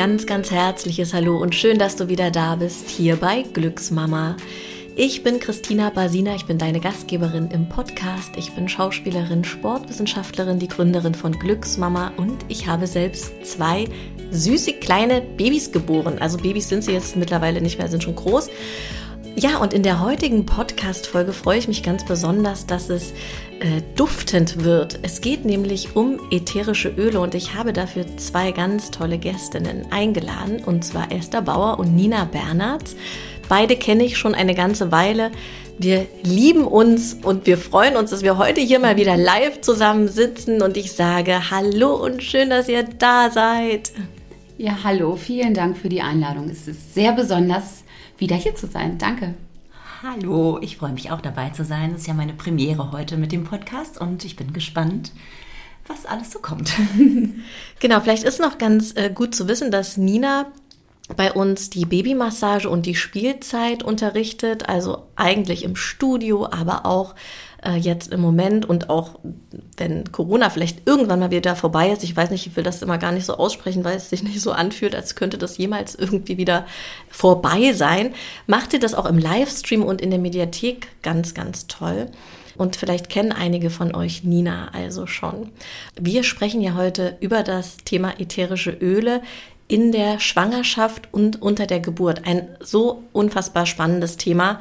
ganz, ganz herzliches Hallo und schön, dass du wieder da bist hier bei Glücksmama. Ich bin Christina Basina, ich bin deine Gastgeberin im Podcast. Ich bin Schauspielerin, Sportwissenschaftlerin, die Gründerin von Glücksmama und ich habe selbst zwei süße kleine Babys geboren. Also Babys sind sie jetzt mittlerweile nicht mehr, sind schon groß. Ja, und in der heutigen Podcast-Folge freue ich mich ganz besonders, dass es äh, duftend wird. Es geht nämlich um ätherische Öle und ich habe dafür zwei ganz tolle Gästinnen eingeladen, und zwar Esther Bauer und Nina Bernhards. Beide kenne ich schon eine ganze Weile. Wir lieben uns und wir freuen uns, dass wir heute hier mal wieder live zusammen sitzen und ich sage Hallo und schön, dass ihr da seid. Ja, hallo, vielen Dank für die Einladung. Es ist sehr besonders, wieder hier zu sein. Danke. Hallo, ich freue mich auch dabei zu sein. Es ist ja meine Premiere heute mit dem Podcast und ich bin gespannt, was alles so kommt. genau, vielleicht ist noch ganz äh, gut zu wissen, dass Nina bei uns die Babymassage und die Spielzeit unterrichtet, also eigentlich im Studio, aber auch äh, jetzt im Moment und auch wenn Corona vielleicht irgendwann mal wieder vorbei ist. Ich weiß nicht, ich will das immer gar nicht so aussprechen, weil es sich nicht so anfühlt, als könnte das jemals irgendwie wieder vorbei sein. Macht ihr das auch im Livestream und in der Mediathek ganz, ganz toll. Und vielleicht kennen einige von euch Nina also schon. Wir sprechen ja heute über das Thema ätherische Öle in der Schwangerschaft und unter der Geburt. Ein so unfassbar spannendes Thema.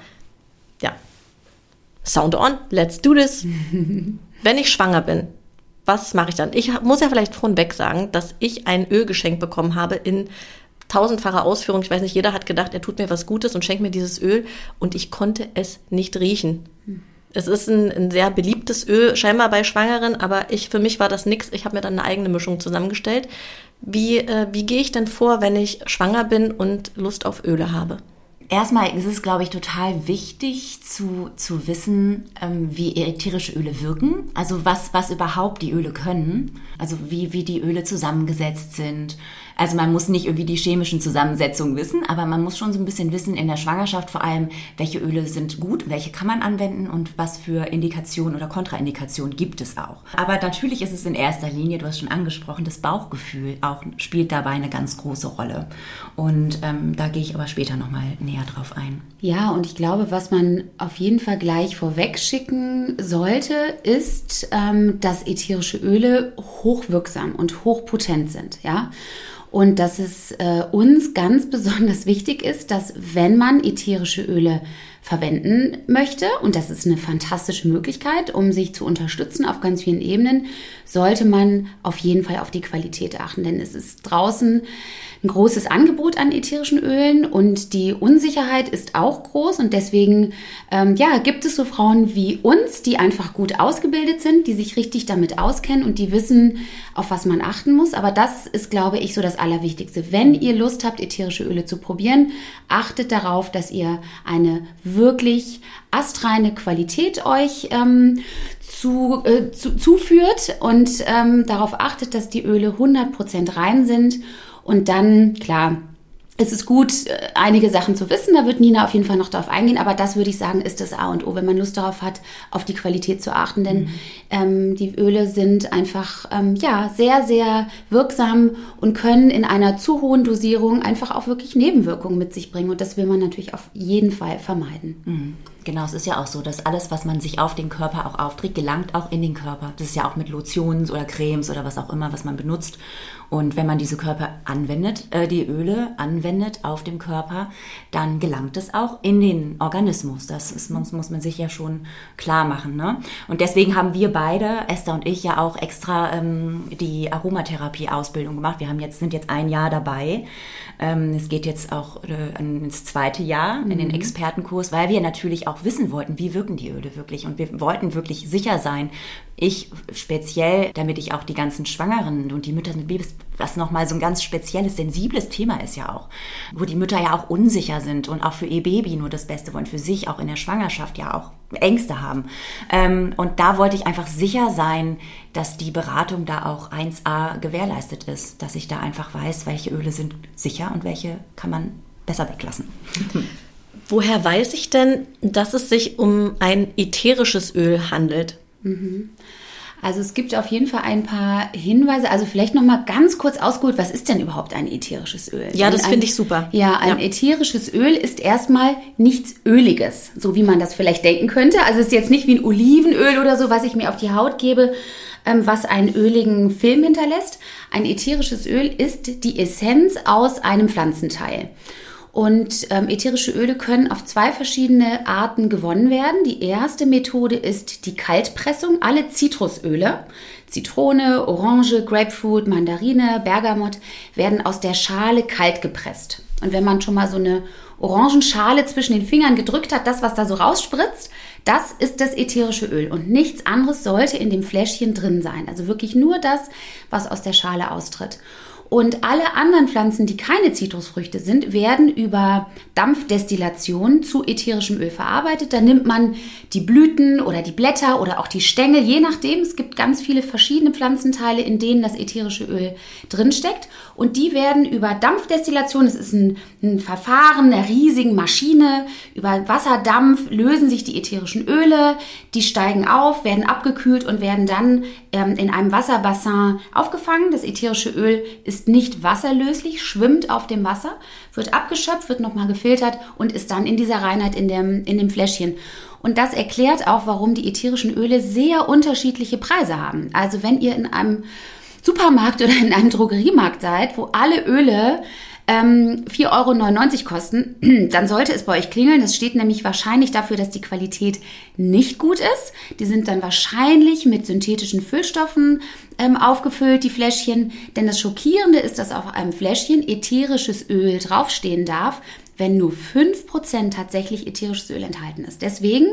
Sound on, let's do this. Wenn ich schwanger bin, was mache ich dann? Ich muss ja vielleicht vornweg sagen, dass ich ein Öl geschenkt bekommen habe in tausendfacher Ausführung. Ich weiß nicht, jeder hat gedacht, er tut mir was Gutes und schenkt mir dieses Öl und ich konnte es nicht riechen. Es ist ein, ein, sehr beliebtes Öl, scheinbar bei Schwangeren, aber ich, für mich war das nichts. Ich habe mir dann eine eigene Mischung zusammengestellt. Wie, äh, wie gehe ich denn vor, wenn ich schwanger bin und Lust auf Öle habe? Erstmal ist es, glaube ich, total wichtig zu, zu wissen, ähm, wie ätherische Öle wirken. Also was, was überhaupt die Öle können. Also wie, wie die Öle zusammengesetzt sind. Also man muss nicht irgendwie die chemischen Zusammensetzungen wissen, aber man muss schon so ein bisschen wissen in der Schwangerschaft vor allem, welche Öle sind gut, welche kann man anwenden und was für Indikationen oder Kontraindikationen gibt es auch. Aber natürlich ist es in erster Linie, du hast schon angesprochen, das Bauchgefühl auch spielt dabei eine ganz große Rolle. Und ähm, da gehe ich aber später nochmal näher drauf ein. Ja, und ich glaube, was man auf jeden Fall gleich vorweg schicken sollte, ist, ähm, dass ätherische Öle hochwirksam und hochpotent sind. Ja. Und dass es äh, uns ganz besonders wichtig ist, dass wenn man ätherische Öle verwenden möchte, und das ist eine fantastische Möglichkeit, um sich zu unterstützen auf ganz vielen Ebenen, sollte man auf jeden Fall auf die Qualität achten. Denn es ist draußen ein großes Angebot an ätherischen Ölen und die Unsicherheit ist auch groß und deswegen ähm, ja, gibt es so Frauen wie uns, die einfach gut ausgebildet sind, die sich richtig damit auskennen und die wissen, auf was man achten muss. Aber das ist, glaube ich, so das Allerwichtigste. Wenn ihr Lust habt, ätherische Öle zu probieren, achtet darauf, dass ihr eine wirklich astreine Qualität euch ähm, zu, äh, zu, zuführt und ähm, darauf achtet, dass die Öle 100% rein sind und dann, klar, es ist gut, äh, einige Sachen zu wissen. Da wird Nina auf jeden Fall noch darauf eingehen. Aber das würde ich sagen, ist das A und O, wenn man Lust darauf hat, auf die Qualität zu achten. Denn mhm. ähm, die Öle sind einfach ähm, ja sehr, sehr wirksam und können in einer zu hohen Dosierung einfach auch wirklich Nebenwirkungen mit sich bringen. Und das will man natürlich auf jeden Fall vermeiden. Mhm. Genau, es ist ja auch so, dass alles, was man sich auf den Körper auch aufträgt, gelangt auch in den Körper. Das ist ja auch mit Lotions oder Cremes oder was auch immer, was man benutzt. Und wenn man diese Körper anwendet, äh, die Öle anwendet auf dem Körper, dann gelangt es auch in den Organismus. Das ist, muss, muss man sich ja schon klar machen. Ne? Und deswegen haben wir beide, Esther und ich, ja auch extra ähm, die Aromatherapie-Ausbildung gemacht. Wir haben jetzt, sind jetzt ein Jahr dabei. Ähm, es geht jetzt auch äh, ins zweite Jahr in den mhm. Expertenkurs, weil wir natürlich auch wissen wollten, wie wirken die Öle wirklich. Und wir wollten wirklich sicher sein, ich speziell, damit ich auch die ganzen Schwangeren und die Mütter mit Babys, was nochmal so ein ganz spezielles, sensibles Thema ist ja auch, wo die Mütter ja auch unsicher sind und auch für ihr Baby nur das Beste wollen, für sich auch in der Schwangerschaft ja auch Ängste haben. Ähm, und da wollte ich einfach sicher sein, dass die Beratung da auch 1a gewährleistet ist, dass ich da einfach weiß, welche Öle sind sicher und welche kann man besser weglassen. Woher weiß ich denn, dass es sich um ein ätherisches Öl handelt? Mhm. Also es gibt auf jeden Fall ein paar Hinweise. Also vielleicht noch mal ganz kurz ausgeholt, was ist denn überhaupt ein ätherisches Öl? Ja, das finde ich super. Ja, ein ja. ätherisches Öl ist erstmal nichts Öliges, so wie man das vielleicht denken könnte. Also es ist jetzt nicht wie ein Olivenöl oder so, was ich mir auf die Haut gebe, ähm, was einen öligen Film hinterlässt. Ein ätherisches Öl ist die Essenz aus einem Pflanzenteil. Und ähm, ätherische Öle können auf zwei verschiedene Arten gewonnen werden. Die erste Methode ist die Kaltpressung. Alle Zitrusöle, Zitrone, Orange, Grapefruit, Mandarine, Bergamot, werden aus der Schale kalt gepresst. Und wenn man schon mal so eine Orangenschale zwischen den Fingern gedrückt hat, das, was da so rausspritzt, das ist das ätherische Öl. Und nichts anderes sollte in dem Fläschchen drin sein. Also wirklich nur das, was aus der Schale austritt. Und alle anderen Pflanzen, die keine Zitrusfrüchte sind, werden über Dampfdestillation zu ätherischem Öl verarbeitet. Da nimmt man die Blüten oder die Blätter oder auch die Stängel, je nachdem. Es gibt ganz viele verschiedene Pflanzenteile, in denen das ätherische Öl drinsteckt. Und die werden über Dampfdestillation, das ist ein, ein Verfahren einer riesigen Maschine, über Wasserdampf lösen sich die ätherischen Öle, die steigen auf, werden abgekühlt und werden dann ähm, in einem Wasserbassin aufgefangen. Das ätherische Öl ist nicht wasserlöslich, schwimmt auf dem Wasser, wird abgeschöpft, wird nochmal gefiltert und ist dann in dieser Reinheit in dem, in dem Fläschchen. Und das erklärt auch, warum die ätherischen Öle sehr unterschiedliche Preise haben. Also wenn ihr in einem Supermarkt oder in einem Drogeriemarkt seid, wo alle Öle ähm, 4,99 Euro kosten, dann sollte es bei euch klingeln. Das steht nämlich wahrscheinlich dafür, dass die Qualität nicht gut ist. Die sind dann wahrscheinlich mit synthetischen Füllstoffen ähm, aufgefüllt, die Fläschchen. Denn das Schockierende ist, dass auf einem Fläschchen ätherisches Öl draufstehen darf, wenn nur 5% tatsächlich ätherisches Öl enthalten ist. Deswegen,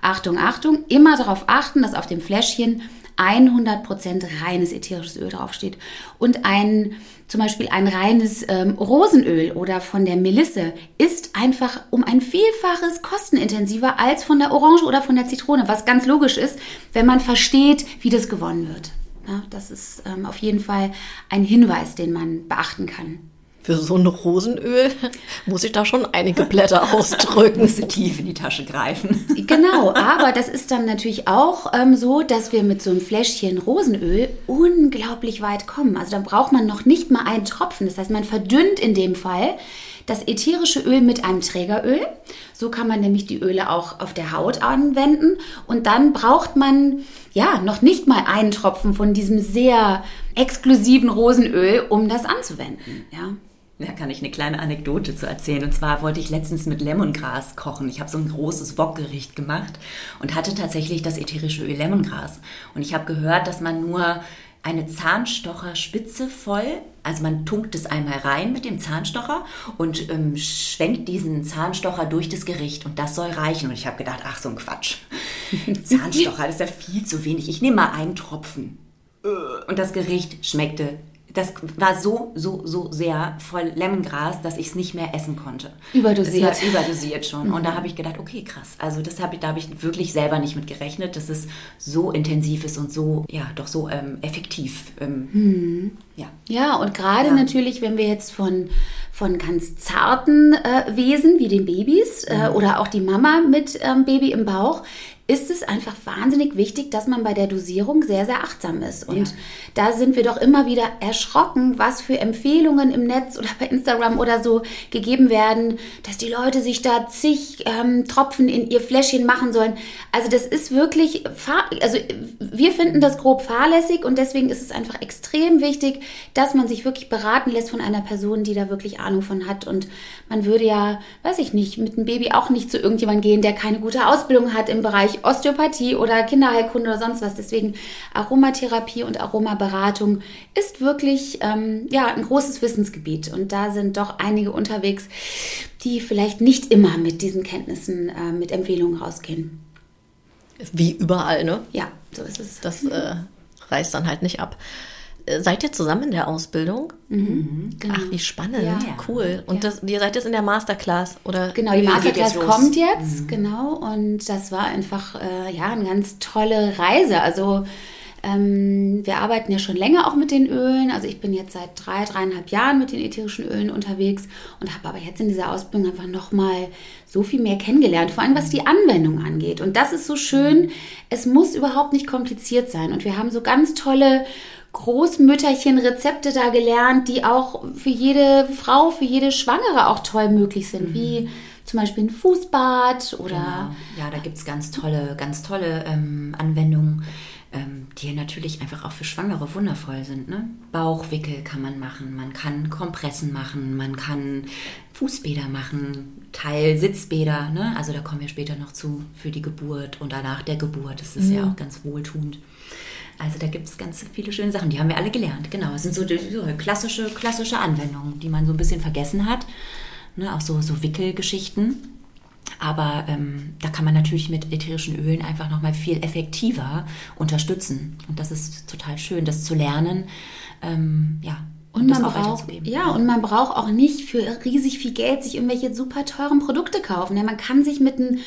Achtung, Achtung, immer darauf achten, dass auf dem Fläschchen 100% reines ätherisches Öl draufsteht. Und ein, zum Beispiel ein reines ähm, Rosenöl oder von der Melisse ist einfach um ein Vielfaches kostenintensiver als von der Orange oder von der Zitrone, was ganz logisch ist, wenn man versteht, wie das gewonnen wird. Ja, das ist ähm, auf jeden Fall ein Hinweis, den man beachten kann. Für so ein Rosenöl muss ich da schon einige Blätter ausdrücken. Musste tief in die Tasche greifen. Genau, aber das ist dann natürlich auch ähm, so, dass wir mit so einem Fläschchen Rosenöl unglaublich weit kommen. Also da braucht man noch nicht mal einen Tropfen. Das heißt, man verdünnt in dem Fall das ätherische Öl mit einem Trägeröl. So kann man nämlich die Öle auch auf der Haut anwenden. Und dann braucht man ja noch nicht mal einen Tropfen von diesem sehr exklusiven Rosenöl, um das anzuwenden. Ja. Da kann ich eine kleine Anekdote zu erzählen. Und zwar wollte ich letztens mit Lemongras kochen. Ich habe so ein großes Wokgericht gemacht und hatte tatsächlich das ätherische Öl Lemongras. Und ich habe gehört, dass man nur eine Zahnstocherspitze voll, also man tunkt es einmal rein mit dem Zahnstocher und ähm, schwenkt diesen Zahnstocher durch das Gericht und das soll reichen. Und ich habe gedacht, ach so ein Quatsch. Zahnstocher, das ist ja viel zu wenig. Ich nehme mal einen Tropfen. Und das Gericht schmeckte das war so, so, so sehr voll Lemongras, dass ich es nicht mehr essen konnte. Überdosiert. War überdosiert schon. Mhm. Und da habe ich gedacht, okay, krass. Also das habe ich, da habe ich wirklich selber nicht mit gerechnet, dass es so intensiv ist und so, ja, doch so ähm, effektiv. Ähm, mhm. Ja. Ja, und gerade ja. natürlich, wenn wir jetzt von, von ganz zarten äh, Wesen wie den Babys äh, mhm. oder auch die Mama mit ähm, Baby im Bauch, ist es einfach wahnsinnig wichtig, dass man bei der Dosierung sehr, sehr achtsam ist. Und ja. da sind wir doch immer wieder erschrocken, was für Empfehlungen im Netz oder bei Instagram oder so gegeben werden, dass die Leute sich da zig ähm, Tropfen in ihr Fläschchen machen sollen. Also das ist wirklich, also wir finden das grob fahrlässig und deswegen ist es einfach extrem wichtig, dass man sich wirklich beraten lässt von einer Person, die da wirklich Ahnung von hat. Und man würde ja, weiß ich nicht, mit einem Baby auch nicht zu irgendjemandem gehen, der keine gute Ausbildung hat im Bereich Bereich Osteopathie oder Kinderheilkunde oder sonst was. Deswegen Aromatherapie und Aromaberatung ist wirklich ähm, ja, ein großes Wissensgebiet. Und da sind doch einige unterwegs, die vielleicht nicht immer mit diesen Kenntnissen, äh, mit Empfehlungen rausgehen. Wie überall, ne? Ja, so ist es. Das äh, reißt dann halt nicht ab. Seid ihr zusammen in der Ausbildung? Mhm, genau. Ach, wie spannend. Ja. Cool. Und ja. das, ihr seid jetzt in der Masterclass, oder? Genau, die Masterclass jetzt kommt jetzt, mhm. genau. Und das war einfach, äh, ja, eine ganz tolle Reise. Also, Ähm, wir arbeiten ja schon länger auch mit den Ölen. Also ich bin jetzt seit drei, dreieinhalb Jahren mit den ätherischen Ölen unterwegs und habe aber jetzt in dieser Ausbildung einfach nochmal so viel mehr kennengelernt, vor allem was die Anwendung angeht. Und das ist so schön. Es muss überhaupt nicht kompliziert sein. Und wir haben so ganz tolle Großmütterchen Rezepte da gelernt, die auch für jede Frau, für jede Schwangere auch toll möglich sind, mhm. wie zum Beispiel ein Fußbad oder. Genau. Ja, da gibt es ganz tolle, ganz tolle ähm, Anwendungen, ähm, die natürlich einfach auch für Schwangere wundervoll sind. Ne? Bauchwickel kann man machen, man kann Kompressen machen, man kann Fußbäder machen, Teil Sitzbäder, ne? also da kommen wir später noch zu für die Geburt und danach der Geburt. Das ist mhm. ja auch ganz wohltuend. Also da gibt es ganz viele schöne Sachen, die haben wir alle gelernt. Genau, es sind so, so klassische, klassische Anwendungen, die man so ein bisschen vergessen hat. Ne, auch so, so Wickelgeschichten. Aber ähm, da kann man natürlich mit ätherischen Ölen einfach nochmal viel effektiver unterstützen. Und das ist total schön, das zu lernen. Ähm, ja, und, man braucht, ja, und man braucht auch nicht für riesig viel Geld sich irgendwelche super teuren Produkte kaufen. Ja, man kann sich mit einem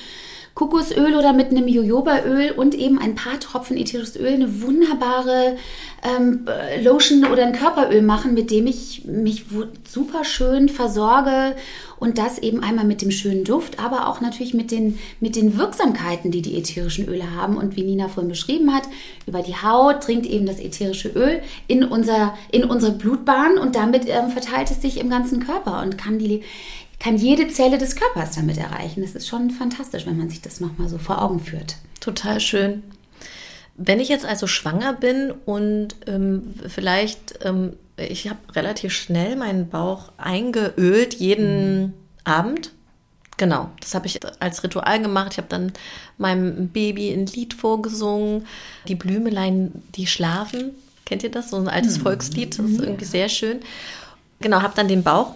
Kokosöl oder mit einem Jojobaöl und eben ein paar Tropfen ätherisches Öl eine wunderbare ähm, Lotion oder ein Körperöl machen, mit dem ich mich super schön versorge und das eben einmal mit dem schönen Duft, aber auch natürlich mit den, mit den Wirksamkeiten, die die ätherischen Öle haben. Und wie Nina vorhin beschrieben hat, über die Haut dringt eben das ätherische Öl in, unser, in unsere Blutbahn und damit ähm, verteilt es sich im ganzen Körper und kann die kann jede Zelle des Körpers damit erreichen. Das ist schon fantastisch, wenn man sich das nochmal so vor Augen führt. Total schön. Wenn ich jetzt also schwanger bin und ähm, vielleicht, ähm, ich habe relativ schnell meinen Bauch eingeölt, jeden mhm. Abend. Genau, das habe ich als Ritual gemacht. Ich habe dann meinem Baby ein Lied vorgesungen. Die Blümelein, die schlafen. Kennt ihr das? So ein altes mhm. Volkslied. Das ist irgendwie sehr schön. Genau, habe dann den Bauch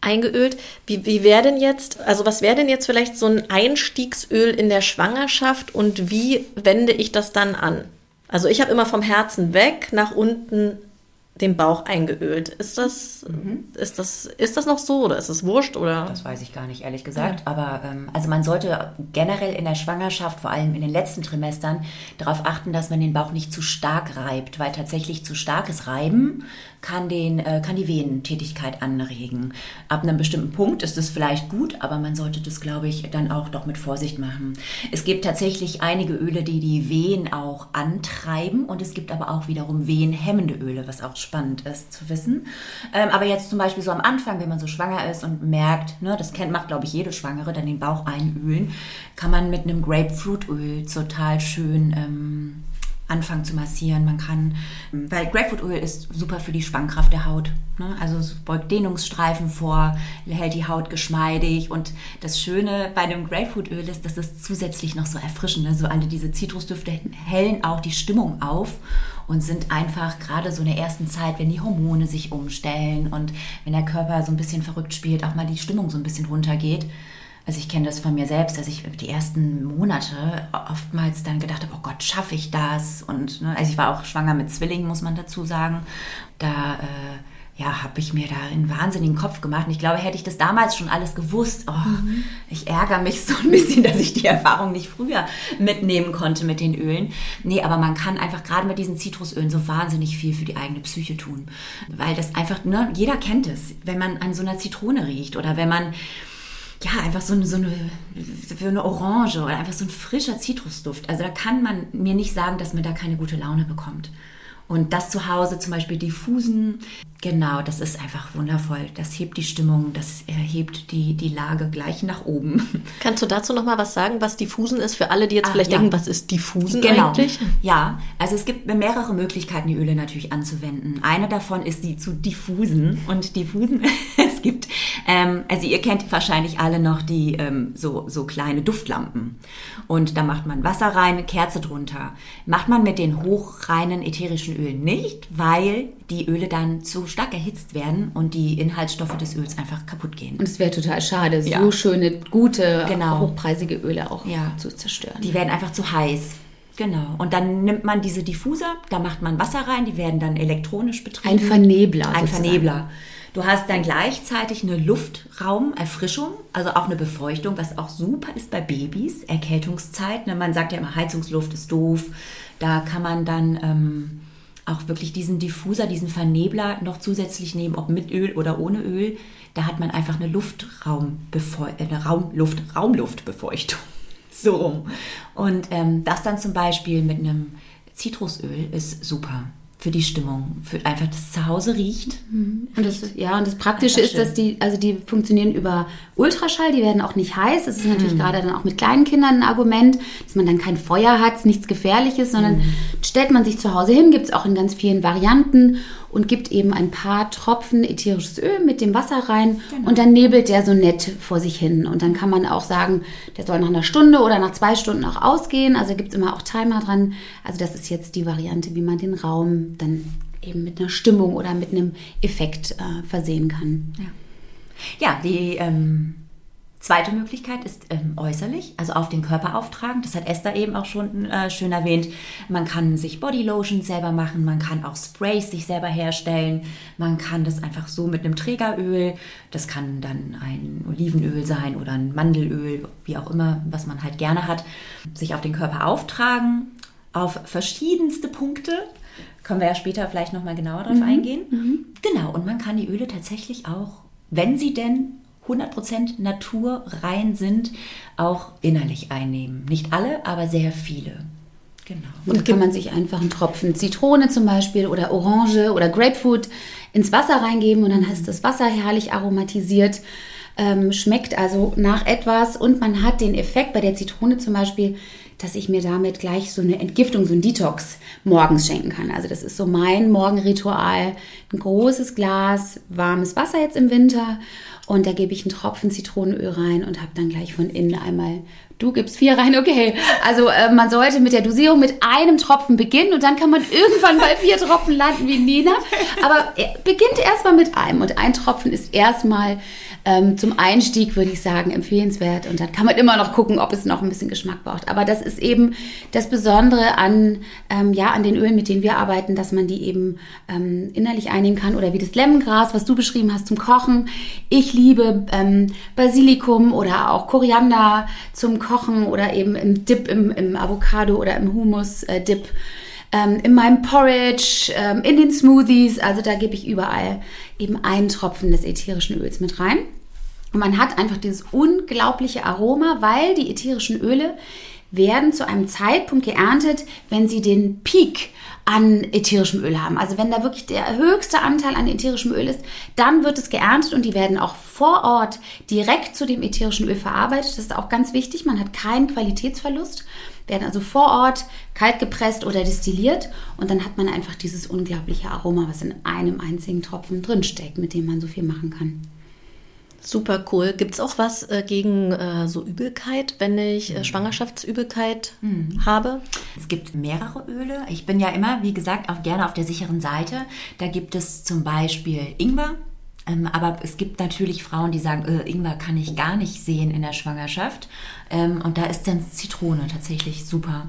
eingeölt. Wie, wie wäre denn jetzt, also was wäre denn jetzt vielleicht so ein Einstiegsöl in der Schwangerschaft und wie wende ich das dann an? Also ich habe immer vom Herzen weg nach unten den Bauch eingeölt. Ist das, mhm. ist das, ist das noch so oder ist das wurscht oder? Das weiß ich gar nicht, ehrlich gesagt. Ja. Aber ähm, also man sollte generell in der Schwangerschaft, vor allem in den letzten Trimestern, darauf achten, dass man den Bauch nicht zu stark reibt, weil tatsächlich zu starkes Reiben kann, den, äh, kann die Venentätigkeit anregen. Ab einem bestimmten Punkt ist es vielleicht gut, aber man sollte das, glaube ich, dann auch doch mit Vorsicht machen. Es gibt tatsächlich einige Öle, die die Wehen auch antreiben und es gibt aber auch wiederum wehenhemmende Öle, was auch spannend ist zu wissen. Ähm, aber jetzt zum Beispiel so am Anfang, wenn man so schwanger ist und merkt, ne, das kennt, macht, glaube ich, jede Schwangere, dann den Bauch einölen, kann man mit einem Grapefruitöl total schön ähm, anfangen zu massieren. Man kann, weil Grapefruitöl ist super für die Spannkraft der Haut. Ne? Also es beugt Dehnungsstreifen vor, hält die Haut geschmeidig. Und das Schöne bei dem Grapefruitöl ist, dass es zusätzlich noch so erfrischend ist. Also alle diese Zitrusdüfte hellen auch die Stimmung auf und sind einfach gerade so in der ersten Zeit, wenn die Hormone sich umstellen und wenn der Körper so ein bisschen verrückt spielt, auch mal die Stimmung so ein bisschen runtergeht also ich kenne das von mir selbst, dass ich die ersten Monate oftmals dann gedacht habe, oh Gott, schaffe ich das? Und ne, also ich war auch schwanger mit Zwillingen, muss man dazu sagen. Da äh, ja, habe ich mir da einen wahnsinnigen Kopf gemacht. Und ich glaube, hätte ich das damals schon alles gewusst, oh, mhm. ich ärgere mich so ein bisschen, dass ich die Erfahrung nicht früher mitnehmen konnte mit den Ölen. Nee, aber man kann einfach gerade mit diesen Zitrusölen so wahnsinnig viel für die eigene Psyche tun. Weil das einfach, ne, jeder kennt es, wenn man an so einer Zitrone riecht oder wenn man ja, einfach so eine, so eine, für eine Orange oder einfach so ein frischer Zitrusduft. Also da kann man mir nicht sagen, dass man da keine gute Laune bekommt. Und das zu Hause zum Beispiel diffusen, Genau, das ist einfach wundervoll. Das hebt die Stimmung, das hebt die, die Lage gleich nach oben. Kannst du dazu noch mal was sagen, was Diffusen ist für alle, die jetzt ah, vielleicht ja. denken, was ist Diffusen genau. eigentlich? Ja, also es gibt mehrere Möglichkeiten, die Öle natürlich anzuwenden. Eine davon ist die zu diffusen und diffusen. es gibt, ähm, also ihr kennt wahrscheinlich alle noch die ähm, so so kleine Duftlampen und da macht man Wasser rein, Kerze drunter. Macht man mit den hochreinen ätherischen Ölen nicht, weil die Öle dann zu stark erhitzt werden und die Inhaltsstoffe des Öls einfach kaputt gehen. Und es wäre total schade, ja. so schöne, gute, genau. hochpreisige Öle auch ja. zu zerstören. Die werden einfach zu heiß. Genau. Und dann nimmt man diese Diffuser, da macht man Wasser rein, die werden dann elektronisch betrieben. Ein Vernebler. Ein sozusagen. Vernebler. Du hast dann gleichzeitig eine Luftraumerfrischung, also auch eine Befeuchtung, was auch super ist bei Babys, Erkältungszeit. Ne? Man sagt ja immer, Heizungsluft ist doof. Da kann man dann ähm, auch wirklich diesen Diffuser, diesen Vernebler noch zusätzlich nehmen, ob mit Öl oder ohne Öl. Da hat man einfach eine Luftraumbefeuchtung, eine Raumluft, Raumluftbefeuchtung. So rum. Und ähm, das dann zum Beispiel mit einem Zitrusöl ist super für die Stimmung, für einfach das Zuhause riecht. Und das, ja, und das Praktische ist, dass die, also die funktionieren über Ultraschall, die werden auch nicht heiß. Das ist natürlich gerade dann auch mit kleinen Kindern ein Argument, dass man dann kein Feuer hat, nichts Gefährliches, sondern stellt man sich zu Hause hin, gibt es auch in ganz vielen Varianten und gibt eben ein paar Tropfen ätherisches Öl mit dem Wasser rein und dann nebelt der so nett vor sich hin. Und dann kann man auch sagen, der soll nach einer Stunde oder nach zwei Stunden auch ausgehen. Also gibt es immer auch Timer dran. Also das ist jetzt die Variante, wie man den Raum dann eben mit einer Stimmung oder mit einem Effekt äh, versehen kann. Ja, die ähm, zweite Möglichkeit ist ähm, äußerlich, also auf den Körper auftragen. Das hat Esther eben auch schon äh, schön erwähnt. Man kann sich Bodylotion selber machen, man kann auch Sprays sich selber herstellen, man kann das einfach so mit einem Trägeröl, das kann dann ein Olivenöl sein oder ein Mandelöl, wie auch immer, was man halt gerne hat, sich auf den Körper auftragen, auf verschiedenste Punkte. Können wir ja später vielleicht nochmal genauer drauf eingehen. Genau, und man kann die Öle tatsächlich auch, wenn sie denn 100% naturrein sind, auch innerlich einnehmen. Nicht alle, aber sehr viele. Genau. Und da kann man sich einfach einen Tropfen Zitrone zum Beispiel oder Orange oder Grapefruit ins Wasser reingeben und dann ist das Wasser herrlich aromatisiert. Ähm, schmeckt also nach etwas und man hat den Effekt bei der Zitrone zum Beispiel, dass ich mir damit gleich so eine Entgiftung, so ein Detox morgens schenken kann. Also das ist so mein Morgenritual. Ein großes Glas warmes Wasser jetzt im Winter und da gebe ich einen Tropfen Zitronenöl rein und habe dann gleich von innen einmal, du gibst vier rein, okay. Also äh, man sollte mit der Dosierung mit einem Tropfen beginnen und dann kann man irgendwann bei vier Tropfen landen wie Nina. Aber äh, beginnt erstmal mit einem und ein Tropfen ist erstmal ähm, zum Einstieg, würde ich sagen, empfehlenswert. Und dann kann man immer noch gucken, ob es noch ein bisschen Geschmack braucht. Aber das ist eben das Besondere an, ähm, ja, an den Ölen, mit denen wir arbeiten, dass man die eben ähm, innerlich einnehmen kann. Oder wie das Lemongras, was du beschrieben hast, zum Kochen. Ich liebe ähm, Basilikum oder auch Koriander zum Kochen oder eben im Dip, im, im Avocado oder im Hummus-Dip. Ähm, in meinem Porridge, ähm, in den Smoothies, also da gebe ich überall eben einen Tropfen des ätherischen Öls mit rein. Und man hat einfach dieses unglaubliche Aroma, weil die ätherischen Öle werden zu einem Zeitpunkt geerntet, wenn sie den Peak an ätherischem Öl haben. Also wenn da wirklich der höchste Anteil an ätherischem Öl ist, dann wird es geerntet und die werden auch vor Ort direkt zu dem ätherischen Öl verarbeitet. Das ist auch ganz wichtig. Man hat keinen Qualitätsverlust. Werden also vor Ort kalt gepresst oder destilliert und dann hat man einfach dieses unglaubliche Aroma, was in einem einzigen Tropfen drinsteckt, mit dem man so viel machen kann. Super cool. Gibt es auch was äh, gegen äh, so Übelkeit, wenn ich äh, Schwangerschaftsübelkeit habe? Es gibt mehrere Öle. Ich bin ja immer, wie gesagt, auch gerne auf der sicheren Seite. Da gibt es zum Beispiel Ingwer. Ähm, aber es gibt natürlich Frauen, die sagen, äh, Ingwer kann ich gar nicht sehen in der Schwangerschaft. Ähm, und da ist dann Zitrone tatsächlich super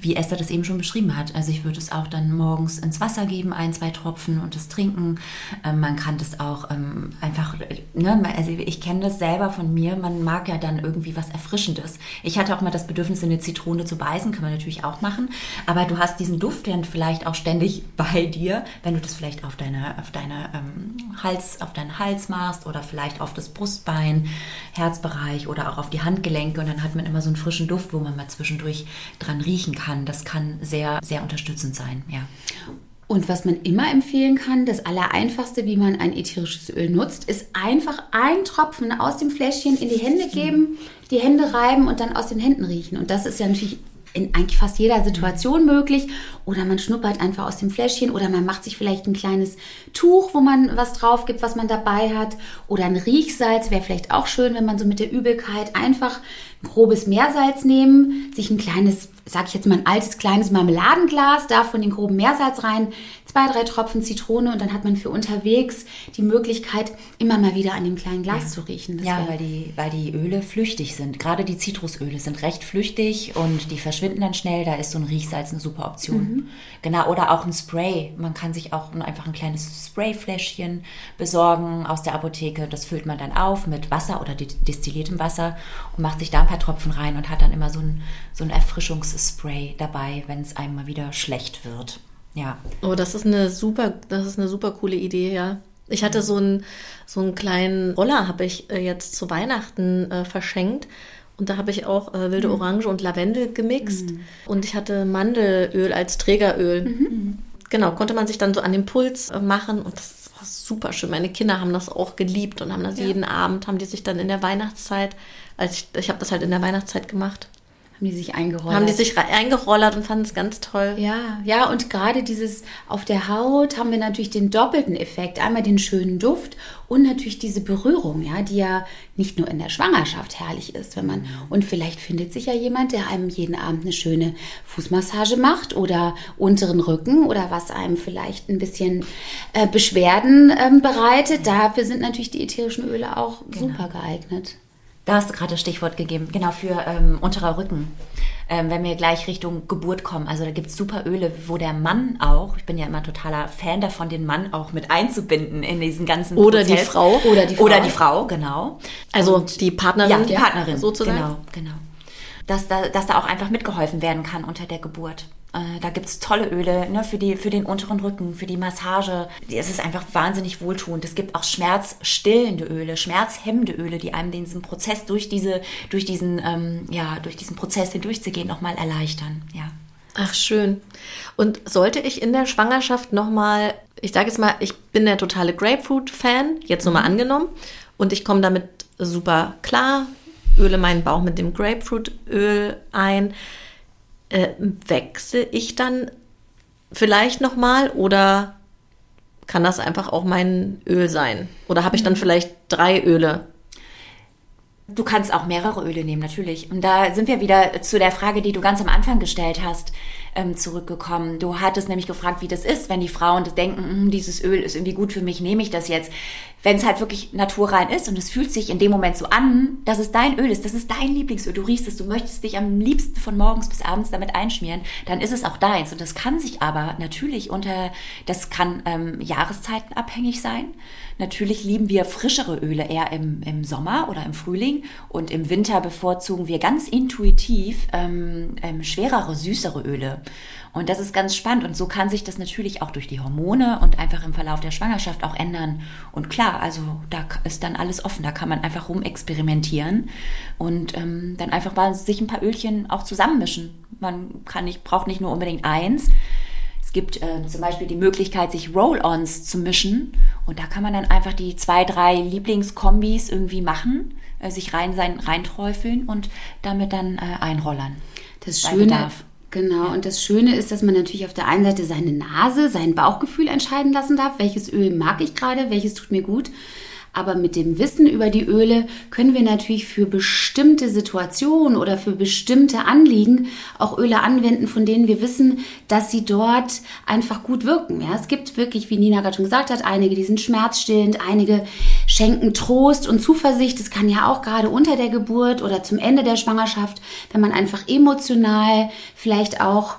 wie Esther das eben schon beschrieben hat. Also ich würde es auch dann morgens ins Wasser geben, ein, zwei Tropfen und das trinken. Ähm, man kann das auch ähm, einfach, ne, also ich kenne das selber von mir, man mag ja dann irgendwie was Erfrischendes. Ich hatte auch mal das Bedürfnis, in eine Zitrone zu beißen, kann man natürlich auch machen, aber du hast diesen Duft dann vielleicht auch ständig bei dir, wenn du das vielleicht auf deine, auf deine ähm, Hals, auf deinen Hals machst oder vielleicht auf das Brustbein, Herzbereich oder auch auf die Handgelenke und dann hat man immer so einen frischen Duft, wo man mal zwischendurch dran riechen kann kann. Das kann sehr, sehr unterstützend sein, ja. Und was man immer empfehlen kann, das Allereinfachste, wie man ein ätherisches Öl nutzt, ist einfach ein Tropfen aus dem Fläschchen in die Hände geben, die Hände reiben und dann aus den Händen riechen. Und das ist ja natürlich in eigentlich fast jeder Situation möglich. Oder man schnuppert einfach aus dem Fläschchen oder man macht sich vielleicht ein kleines Tuch, wo man was drauf gibt, was man dabei hat. Oder ein Riechsalz wäre vielleicht auch schön, wenn man so mit der Übelkeit einfach grobes Meersalz nehmen, sich ein kleines, sag ich jetzt mal ein altes kleines Marmeladenglas, da von den groben Meersalz rein, zwei, drei Tropfen Zitrone und dann hat man für unterwegs die Möglichkeit, immer mal wieder an dem kleinen Glas ja. zu riechen. Das ja, weil die, weil die Öle flüchtig sind. Gerade die Zitrusöle sind recht flüchtig und die verschwinden dann schnell. Da ist so ein Riechsalz eine super Option. Mhm. Genau, oder auch ein Spray. Man kann sich auch einfach ein kleines Sprayfläschchen besorgen aus der Apotheke. Das füllt man dann auf mit Wasser oder destilliertem Wasser und macht sich da ein paar Tropfen rein und hat dann immer so ein, so ein Erfrischungsspray dabei, wenn es einem mal wieder schlecht wird. Ja. Oh, das ist eine super, das ist eine super coole Idee, ja. Ich hatte so einen, so einen kleinen Roller, habe ich äh, jetzt zu Weihnachten äh, verschenkt. Und da habe ich auch äh, wilde mhm. Orange und Lavendel gemixt. Mhm. Und ich hatte Mandelöl als Trägeröl. Mhm. Genau, konnte man sich dann so an den Puls äh, machen. Und das war super schön. Meine Kinder haben das auch geliebt und haben das ja. jeden Abend, haben die sich dann in der Weihnachtszeit, als ich, ich habe das halt in der Weihnachtszeit gemacht, haben die sich eingerollert? Haben die sich eingerollert und fanden es ganz toll. Ja, ja, und gerade dieses auf der Haut haben wir natürlich den doppelten Effekt. Einmal den schönen Duft und natürlich diese Berührung, ja, die ja nicht nur in der Schwangerschaft herrlich ist, wenn man, und vielleicht findet sich ja jemand, der einem jeden Abend eine schöne Fußmassage macht oder unteren Rücken oder was einem vielleicht ein bisschen äh, Beschwerden ähm, bereitet. Dafür sind natürlich die ätherischen Öle auch genau. super geeignet. Da hast du gerade das Stichwort gegeben, genau für ähm, unterer Rücken. Ähm, wenn wir gleich Richtung Geburt kommen, also da gibt es super Öle, wo der Mann auch, ich bin ja immer totaler Fan davon, den Mann auch mit einzubinden in diesen ganzen Oder Prozess. die Frau. Oder die Frau. Oder die Frau, genau. Also Und, die Partnerin. Ja, die Partnerin, sozusagen. Genau, genau. Dass da, dass da auch einfach mitgeholfen werden kann unter der Geburt. Äh, da gibt es tolle Öle ne, für, die, für den unteren Rücken, für die Massage. Es ist einfach wahnsinnig wohltuend. Es gibt auch schmerzstillende Öle, schmerzhemmende Öle, die einem diesen Prozess durch, diese, durch, diesen, ähm, ja, durch diesen Prozess hindurchzugehen nochmal erleichtern. Ja. Ach, schön. Und sollte ich in der Schwangerschaft nochmal, ich sage jetzt mal, ich bin der totale Grapefruit-Fan, jetzt nochmal mhm. angenommen, und ich komme damit super klar, öle meinen Bauch mit dem Grapefruitöl ein äh, wechsle ich dann vielleicht nochmal oder kann das einfach auch mein Öl sein? Oder habe ich dann mhm. vielleicht drei Öle? Du kannst auch mehrere Öle nehmen, natürlich. Und da sind wir wieder zu der Frage, die du ganz am Anfang gestellt hast ähm, zurückgekommen. Du hattest nämlich gefragt, wie das ist, wenn die Frauen das denken, hm, dieses Öl ist irgendwie gut für mich, nehme ich das jetzt. Wenn es halt wirklich naturrein ist und es fühlt sich in dem Moment so an, dass es dein Öl ist, das ist dein Lieblingsöl, du riechst es, du möchtest dich am liebsten von morgens bis abends damit einschmieren, dann ist es auch deins. Und das kann sich aber natürlich unter, das kann ähm, Jahreszeiten abhängig sein. Natürlich lieben wir frischere Öle eher im, im Sommer oder im Frühling und im Winter bevorzugen wir ganz intuitiv ähm, ähm, schwerere, süßere Öle. Und das ist ganz spannend und so kann sich das natürlich auch durch die Hormone und einfach im Verlauf der Schwangerschaft auch ändern. Und klar, also da ist dann alles offen, da kann man einfach rumexperimentieren und ähm, dann einfach mal sich ein paar Ölchen auch zusammenmischen. Man kann nicht, braucht nicht nur unbedingt eins. Es gibt äh, zum Beispiel die Möglichkeit, sich Roll-ons zu mischen und da kann man dann einfach die zwei, drei Lieblingskombis irgendwie machen, äh, sich rein sein, reinträufeln und damit dann äh, einrollern. Das Schöne, Bedarf. Genau, und das Schöne ist, dass man natürlich auf der einen Seite seine Nase, sein Bauchgefühl entscheiden lassen darf, welches Öl mag ich gerade, welches tut mir gut. Aber mit dem Wissen über die Öle können wir natürlich für bestimmte Situationen oder für bestimmte Anliegen auch Öle anwenden, von denen wir wissen, dass sie dort einfach gut wirken. Ja, es gibt wirklich, wie Nina gerade schon gesagt hat, einige, die sind schmerzstillend, einige schenken Trost und Zuversicht. Das kann ja auch gerade unter der Geburt oder zum Ende der Schwangerschaft, wenn man einfach emotional vielleicht auch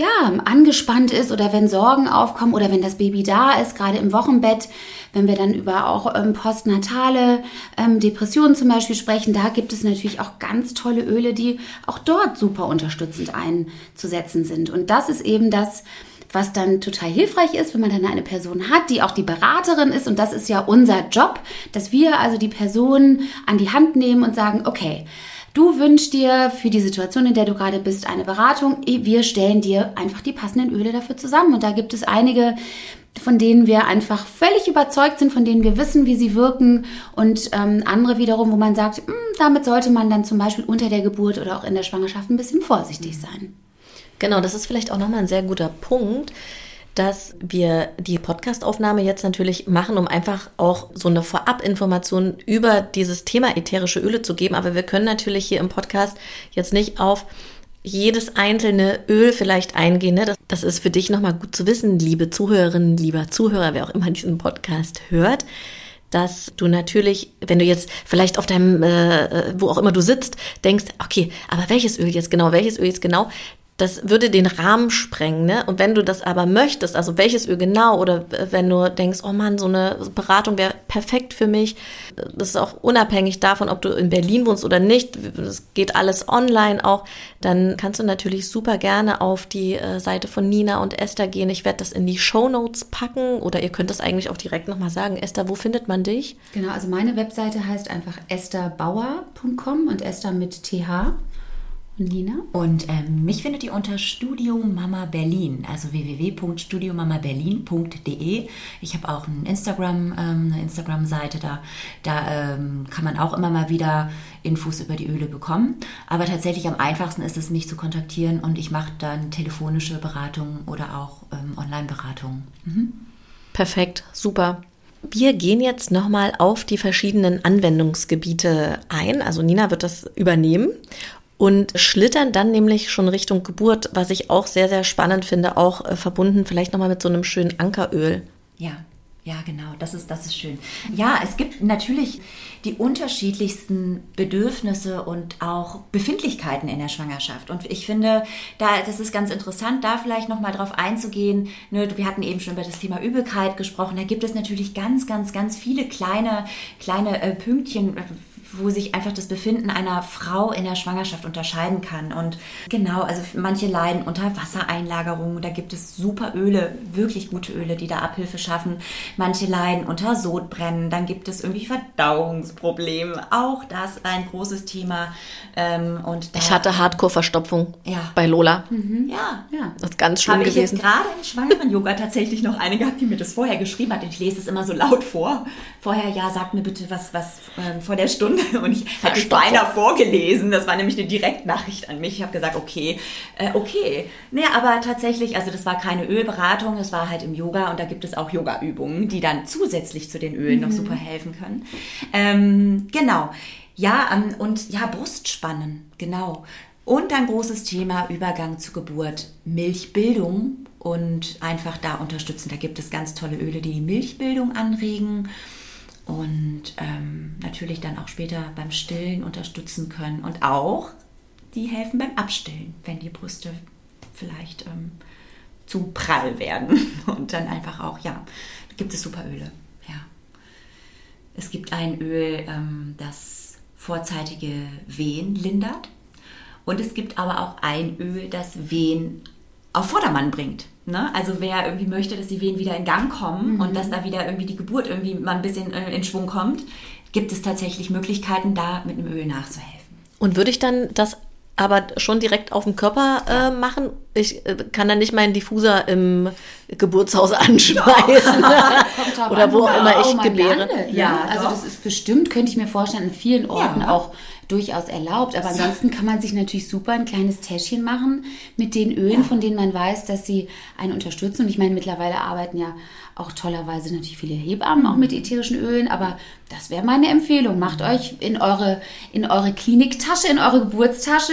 ja, angespannt ist oder wenn Sorgen aufkommen oder wenn das Baby da ist, gerade im Wochenbett, wenn wir dann über auch ähm, postnatale ähm, Depressionen zum Beispiel sprechen, da gibt es natürlich auch ganz tolle Öle, die auch dort super unterstützend einzusetzen sind. Und das ist eben das, was dann total hilfreich ist, wenn man dann eine Person hat, die auch die Beraterin ist. Und das ist ja unser Job, dass wir also die Person an die Hand nehmen und sagen, okay, Du wünschst dir für die Situation, in der du gerade bist, eine Beratung. Wir stellen dir einfach die passenden Öle dafür zusammen. Und da gibt es einige, von denen wir einfach völlig überzeugt sind, von denen wir wissen, wie sie wirken. Und ähm, andere wiederum, wo man sagt, hm, damit sollte man dann zum Beispiel unter der Geburt oder auch in der Schwangerschaft ein bisschen vorsichtig sein. Genau, das ist vielleicht auch nochmal ein sehr guter Punkt dass wir die Podcastaufnahme jetzt natürlich machen, um einfach auch so eine Vorabinformation über dieses Thema ätherische Öle zu geben. Aber wir können natürlich hier im Podcast jetzt nicht auf jedes einzelne Öl vielleicht eingehen. Ne? Das, das ist für dich nochmal gut zu wissen, liebe Zuhörerinnen, lieber Zuhörer, wer auch immer diesen Podcast hört dass du natürlich, wenn du jetzt vielleicht auf deinem, äh, wo auch immer du sitzt, denkst, okay, aber welches Öl jetzt genau, welches Öl jetzt genau, das würde den Rahmen sprengen. Ne? Und wenn du das aber möchtest, also welches Öl genau, oder wenn du denkst, oh Mann, so eine Beratung wäre perfekt für mich, das ist auch unabhängig davon, ob du in Berlin wohnst oder nicht, das geht alles online auch, dann kannst du natürlich super gerne auf die äh, Seite von Nina und Esther gehen. Ich werde das in die Show Notes packen oder ihr könnt das eigentlich auch direkt nochmal sagen. Esther, wo findet man dich? Genau, also meine Webseite heißt einfach esterbauer.com und Esther mit TH. Lina? Und ähm, mich findet ihr unter Studio Mama Berlin, also www.studiomamaberlin.de. Ich habe auch ein Instagram, ähm, eine Instagram-Seite, da, da ähm, kann man auch immer mal wieder Infos über die Öle bekommen. Aber tatsächlich am einfachsten ist es, mich zu kontaktieren und ich mache dann telefonische Beratungen oder auch ähm, Online-Beratungen. Mhm. Perfekt, super. Wir gehen jetzt nochmal auf die verschiedenen Anwendungsgebiete ein. Also Nina wird das übernehmen und schlittern dann nämlich schon Richtung Geburt, was ich auch sehr, sehr spannend finde, auch äh, verbunden vielleicht nochmal mit so einem schönen Ankeröl. Ja. Ja, genau, das ist, das ist schön. Ja, es gibt natürlich die unterschiedlichsten Bedürfnisse und auch Befindlichkeiten in der Schwangerschaft. Und ich finde, da, das ist ganz interessant, da vielleicht nochmal drauf einzugehen. Ne, wir hatten eben schon über das Thema Übelkeit gesprochen. Da gibt es natürlich ganz, ganz, ganz viele kleine, kleine äh, Pünktchen, wo sich einfach das Befinden einer Frau in der Schwangerschaft unterscheiden kann. Und genau, also manche leiden unter Wassereinlagerungen. Da gibt es super Öle, wirklich gute Öle, die da Abhilfe schaffen. Manche leiden unter Sodbrennen. Dann gibt es irgendwie Verdauungsprobleme. Auch das ein großes Thema. Ähm, und ich hatte Hardcore-Verstopfung ja. bei Lola. Mhm. Ja. ja. Das ist ganz schlimm Habe gewesen. ich jetzt gerade im Schwangeren-Yoga tatsächlich noch eine gehabt, die mir das vorher geschrieben hat. Ich lese es immer so laut vor. Vorher, ja, sag mir bitte was, was äh, vor der Stunde und ich hatte es beinahe vorgelesen. Das war nämlich eine Direktnachricht an mich. Ich habe gesagt, okay, äh, okay. Nee, aber tatsächlich, also das war keine Ölberatung, es war halt im Yoga und da gibt es auch Yoga-Übungen, die dann zusätzlich zu den Ölen mhm. noch super helfen können. Ähm, genau. Ja, ähm, und ja, Brustspannen, genau. Und ein großes Thema Übergang zur Geburt, Milchbildung und einfach da unterstützen. Da gibt es ganz tolle Öle, die die Milchbildung anregen und ähm, natürlich dann auch später beim Stillen unterstützen können und auch die helfen beim Abstillen, wenn die Brüste vielleicht ähm, zu prall werden und dann einfach auch, ja, gibt es super Öle, ja. Es gibt ein Öl, ähm, das vorzeitige Wehen lindert und es gibt aber auch ein Öl, das Wehen auf Vordermann bringt. Ne? Also wer irgendwie möchte, dass die Wehen wieder in Gang kommen mhm. und dass da wieder irgendwie die Geburt irgendwie mal ein bisschen äh, in Schwung kommt, gibt es tatsächlich Möglichkeiten, da mit einem Öl nachzuhelfen. Und würde ich dann das aber schon direkt auf dem Körper äh, machen. Ich äh, kann dann nicht meinen Diffuser im Geburtshaus anschmeißen. Oder wo auch immer ich gebäre. Ja, ja, also das ist bestimmt, könnte ich mir vorstellen, in vielen Orten ja. auch durchaus erlaubt. Aber ansonsten kann man sich natürlich super ein kleines Täschchen machen mit den Ölen, ja. von denen man weiß, dass sie einen unterstützen. Und ich meine, mittlerweile arbeiten ja auch tollerweise natürlich viele Hebammen auch mit ätherischen Ölen. Aber das wäre meine Empfehlung. Macht euch in eure, in eure Kliniktasche, in eure Geburtstasche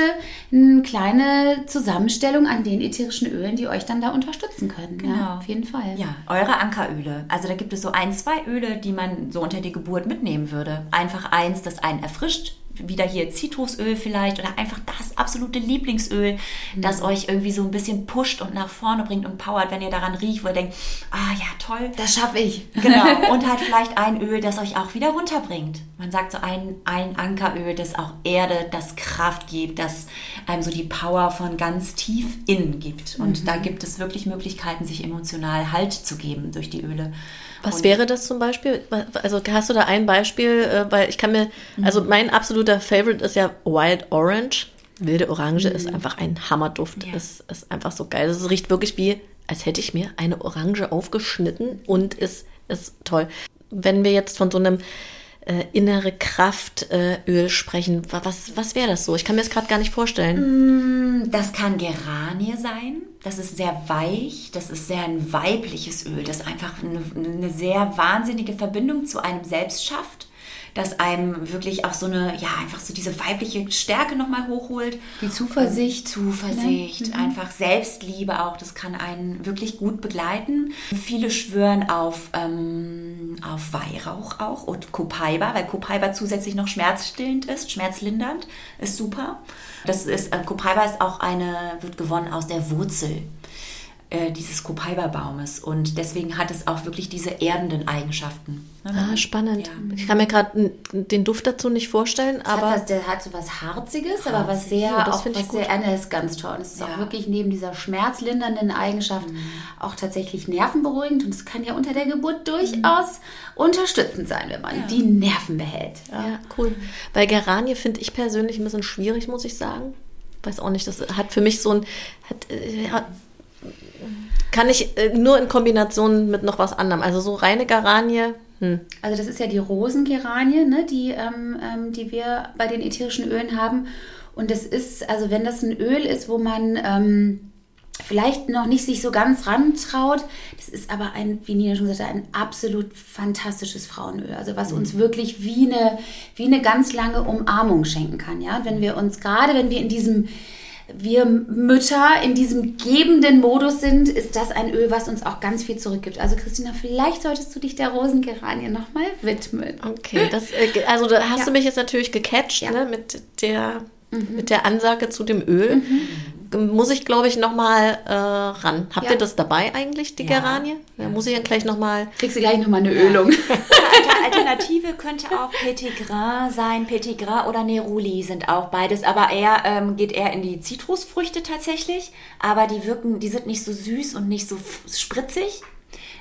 eine kleine Zusammenstellung an den ätherischen Ölen, die euch dann da unterstützen können. Genau. Ja, auf jeden Fall. Ja, eure Ankeröle. Also da gibt es so ein, zwei Öle, die man so unter die Geburt mitnehmen würde. Einfach eins, das einen erfrischt wieder hier Zitrusöl vielleicht oder einfach das absolute Lieblingsöl, mhm. das euch irgendwie so ein bisschen pusht und nach vorne bringt und powert, wenn ihr daran riecht, wo ihr denkt, ah ja, toll. Das schaffe ich. Genau. Und halt vielleicht ein Öl, das euch auch wieder runterbringt. Man sagt so ein, ein Ankeröl, das auch Erde, das Kraft gibt, das einem so die Power von ganz tief innen gibt. Und mhm. da gibt es wirklich Möglichkeiten, sich emotional Halt zu geben durch die Öle. Was und wäre das zum Beispiel? Also hast du da ein Beispiel? Äh, weil ich kann mir, also mhm. mein absoluter Favorite ist ja Wild Orange. Wilde Orange mhm. ist einfach ein Hammerduft. Ja. Es ist einfach so geil. Es riecht wirklich wie, als hätte ich mir eine Orange aufgeschnitten und es ist toll. Wenn wir jetzt von so einem äh, innere Kraftöl äh, sprechen. Was, was wäre das so? Ich kann mir das gerade gar nicht vorstellen. Mm, das kann Geranie sein. Das ist sehr weich. Das ist sehr ein weibliches Öl, das einfach eine, eine sehr wahnsinnige Verbindung zu einem selbst schafft das einem wirklich auch so eine, ja, einfach so diese weibliche Stärke nochmal hochholt. Die Zuversicht. Und Zuversicht, ja. Mhm. einfach Selbstliebe auch, das kann einen wirklich gut begleiten. Viele schwören auf, ähm, auf Weihrauch auch und Copaiba, weil Copaiba zusätzlich noch schmerzstillend ist, schmerzlindernd, ist super. Das ist, äh, Copaiba ist auch eine, wird gewonnen aus der Wurzel äh, dieses Copaiba-Baumes. Und deswegen hat es auch wirklich diese erdenden Eigenschaften. Ah, spannend. Ja. Ich kann mir gerade den Duft dazu nicht vorstellen, das aber. Hat was, der hat so was Harziges, Harzig. aber was sehr, ja, das auch was sehr, äh, ist ganz toll. Und es ist ja. auch wirklich neben dieser schmerzlindernden Eigenschaft mhm. auch tatsächlich nervenberuhigend. Und es kann ja unter der Geburt durchaus mhm. unterstützend sein, wenn man die Nerven behält. Ja, cool. Bei Geranie finde ich persönlich ein bisschen schwierig, muss ich sagen. Weiß auch nicht, das hat für mich so ein, hat, äh, hat kann ich äh, nur in Kombination mit noch was anderem. Also so reine Garanie. Hm. Also das ist ja die Rosengeranie, ne, die, ähm, ähm, die wir bei den ätherischen Ölen haben. Und das ist, also wenn das ein Öl ist, wo man ähm, vielleicht noch nicht sich so ganz rantraut, das ist aber ein, wie Nina schon sagte, ein absolut fantastisches Frauenöl. Also was mhm. uns wirklich wie eine, wie eine ganz lange Umarmung schenken kann. Ja? Und wenn wir uns gerade, wenn wir in diesem wir Mütter in diesem gebenden Modus sind, ist das ein Öl, was uns auch ganz viel zurückgibt. Also Christina, vielleicht solltest du dich der Rosengeranie nochmal widmen. Okay, das, äh, also da hast ja. du mich jetzt natürlich gecatcht ja. ne, mit der mhm. mit der Ansage zu dem Öl. Mhm. Muss ich, glaube ich, nochmal äh, ran. Habt ja. ihr das dabei eigentlich, die ja. Geranie? Ja, muss ich dann gleich nochmal... Kriegst du gleich nochmal eine Ölung. Alternative könnte auch Petit Gras sein. Petit Gras oder Neruli sind auch beides, aber eher ähm, geht eher in die Zitrusfrüchte tatsächlich. Aber die wirken, die sind nicht so süß und nicht so spritzig.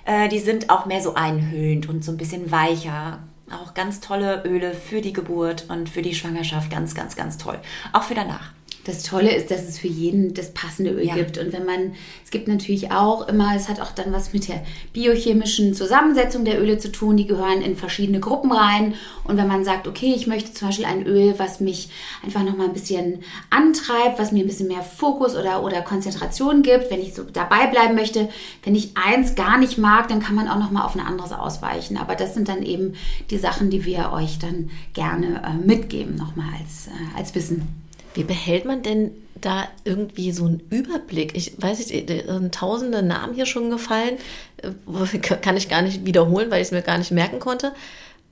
Äh, die sind auch mehr so einhüllend und so ein bisschen weicher auch ganz tolle Öle für die Geburt und für die Schwangerschaft. Ganz, ganz, ganz toll. Auch für danach. Das Tolle ist, dass es für jeden das passende Öl ja. gibt. Und wenn man, es gibt natürlich auch immer, es hat auch dann was mit der biochemischen Zusammensetzung der Öle zu tun. Die gehören in verschiedene Gruppen rein. Und wenn man sagt, okay, ich möchte zum Beispiel ein Öl, was mich einfach nochmal ein bisschen antreibt, was mir ein bisschen mehr Fokus oder, oder Konzentration gibt, wenn ich so dabei bleiben möchte, wenn ich eins gar nicht mag, dann kann man auch nochmal auf ein anderes ausweichen. Aber das sind dann eben die Sachen, die wir euch dann gerne äh, mitgeben, nochmal als, äh, als Wissen. Wie behält man denn da irgendwie so einen Überblick? Ich weiß nicht, sind tausende Namen hier schon gefallen, äh, kann ich gar nicht wiederholen, weil ich es mir gar nicht merken konnte.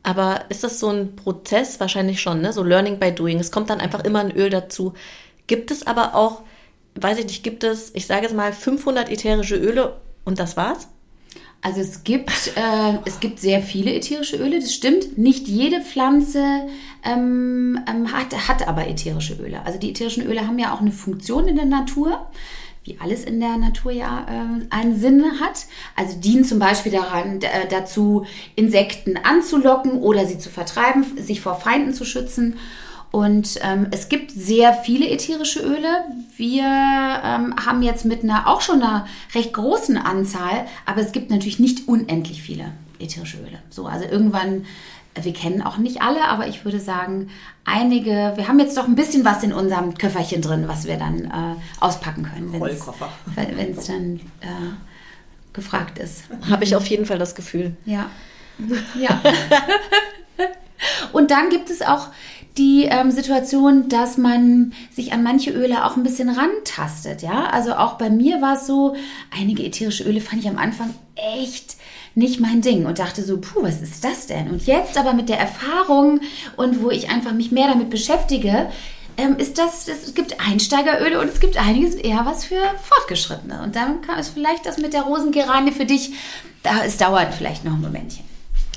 Aber ist das so ein Prozess? Wahrscheinlich schon, ne? So Learning by Doing. Es kommt dann einfach immer ein Öl dazu. Gibt es aber auch, weiß ich nicht, gibt es, ich sage jetzt mal, 500 ätherische Öle und das war's? Also es gibt, äh, es gibt sehr viele ätherische Öle, das stimmt. Nicht jede Pflanze ähm, ähm, hat, hat aber ätherische Öle. Also die ätherischen Öle haben ja auch eine Funktion in der Natur wie alles in der Natur ja äh, einen Sinn hat. Also dienen zum Beispiel daran, äh, dazu, Insekten anzulocken oder sie zu vertreiben, sich vor Feinden zu schützen. Und ähm, es gibt sehr viele ätherische Öle. Wir ähm, haben jetzt mit einer auch schon einer recht großen Anzahl, aber es gibt natürlich nicht unendlich viele ätherische Öle. So, also irgendwann, wir kennen auch nicht alle, aber ich würde sagen, einige, wir haben jetzt doch ein bisschen was in unserem Köfferchen drin, was wir dann äh, auspacken können, wenn es dann äh, gefragt ist. Habe ich auf jeden Fall das Gefühl. Ja. Ja. Und dann gibt es auch die ähm, Situation, dass man sich an manche Öle auch ein bisschen rantastet. Ja, also auch bei mir war es so, einige ätherische Öle fand ich am Anfang echt nicht mein Ding und dachte so, puh, was ist das denn? Und jetzt aber mit der Erfahrung und wo ich einfach mich mehr damit beschäftige, ähm, ist das, es gibt Einsteigeröle und es gibt einiges eher was für Fortgeschrittene. Und dann kann es vielleicht das mit der Rosengeranie für dich, da, es dauert vielleicht noch ein Momentchen.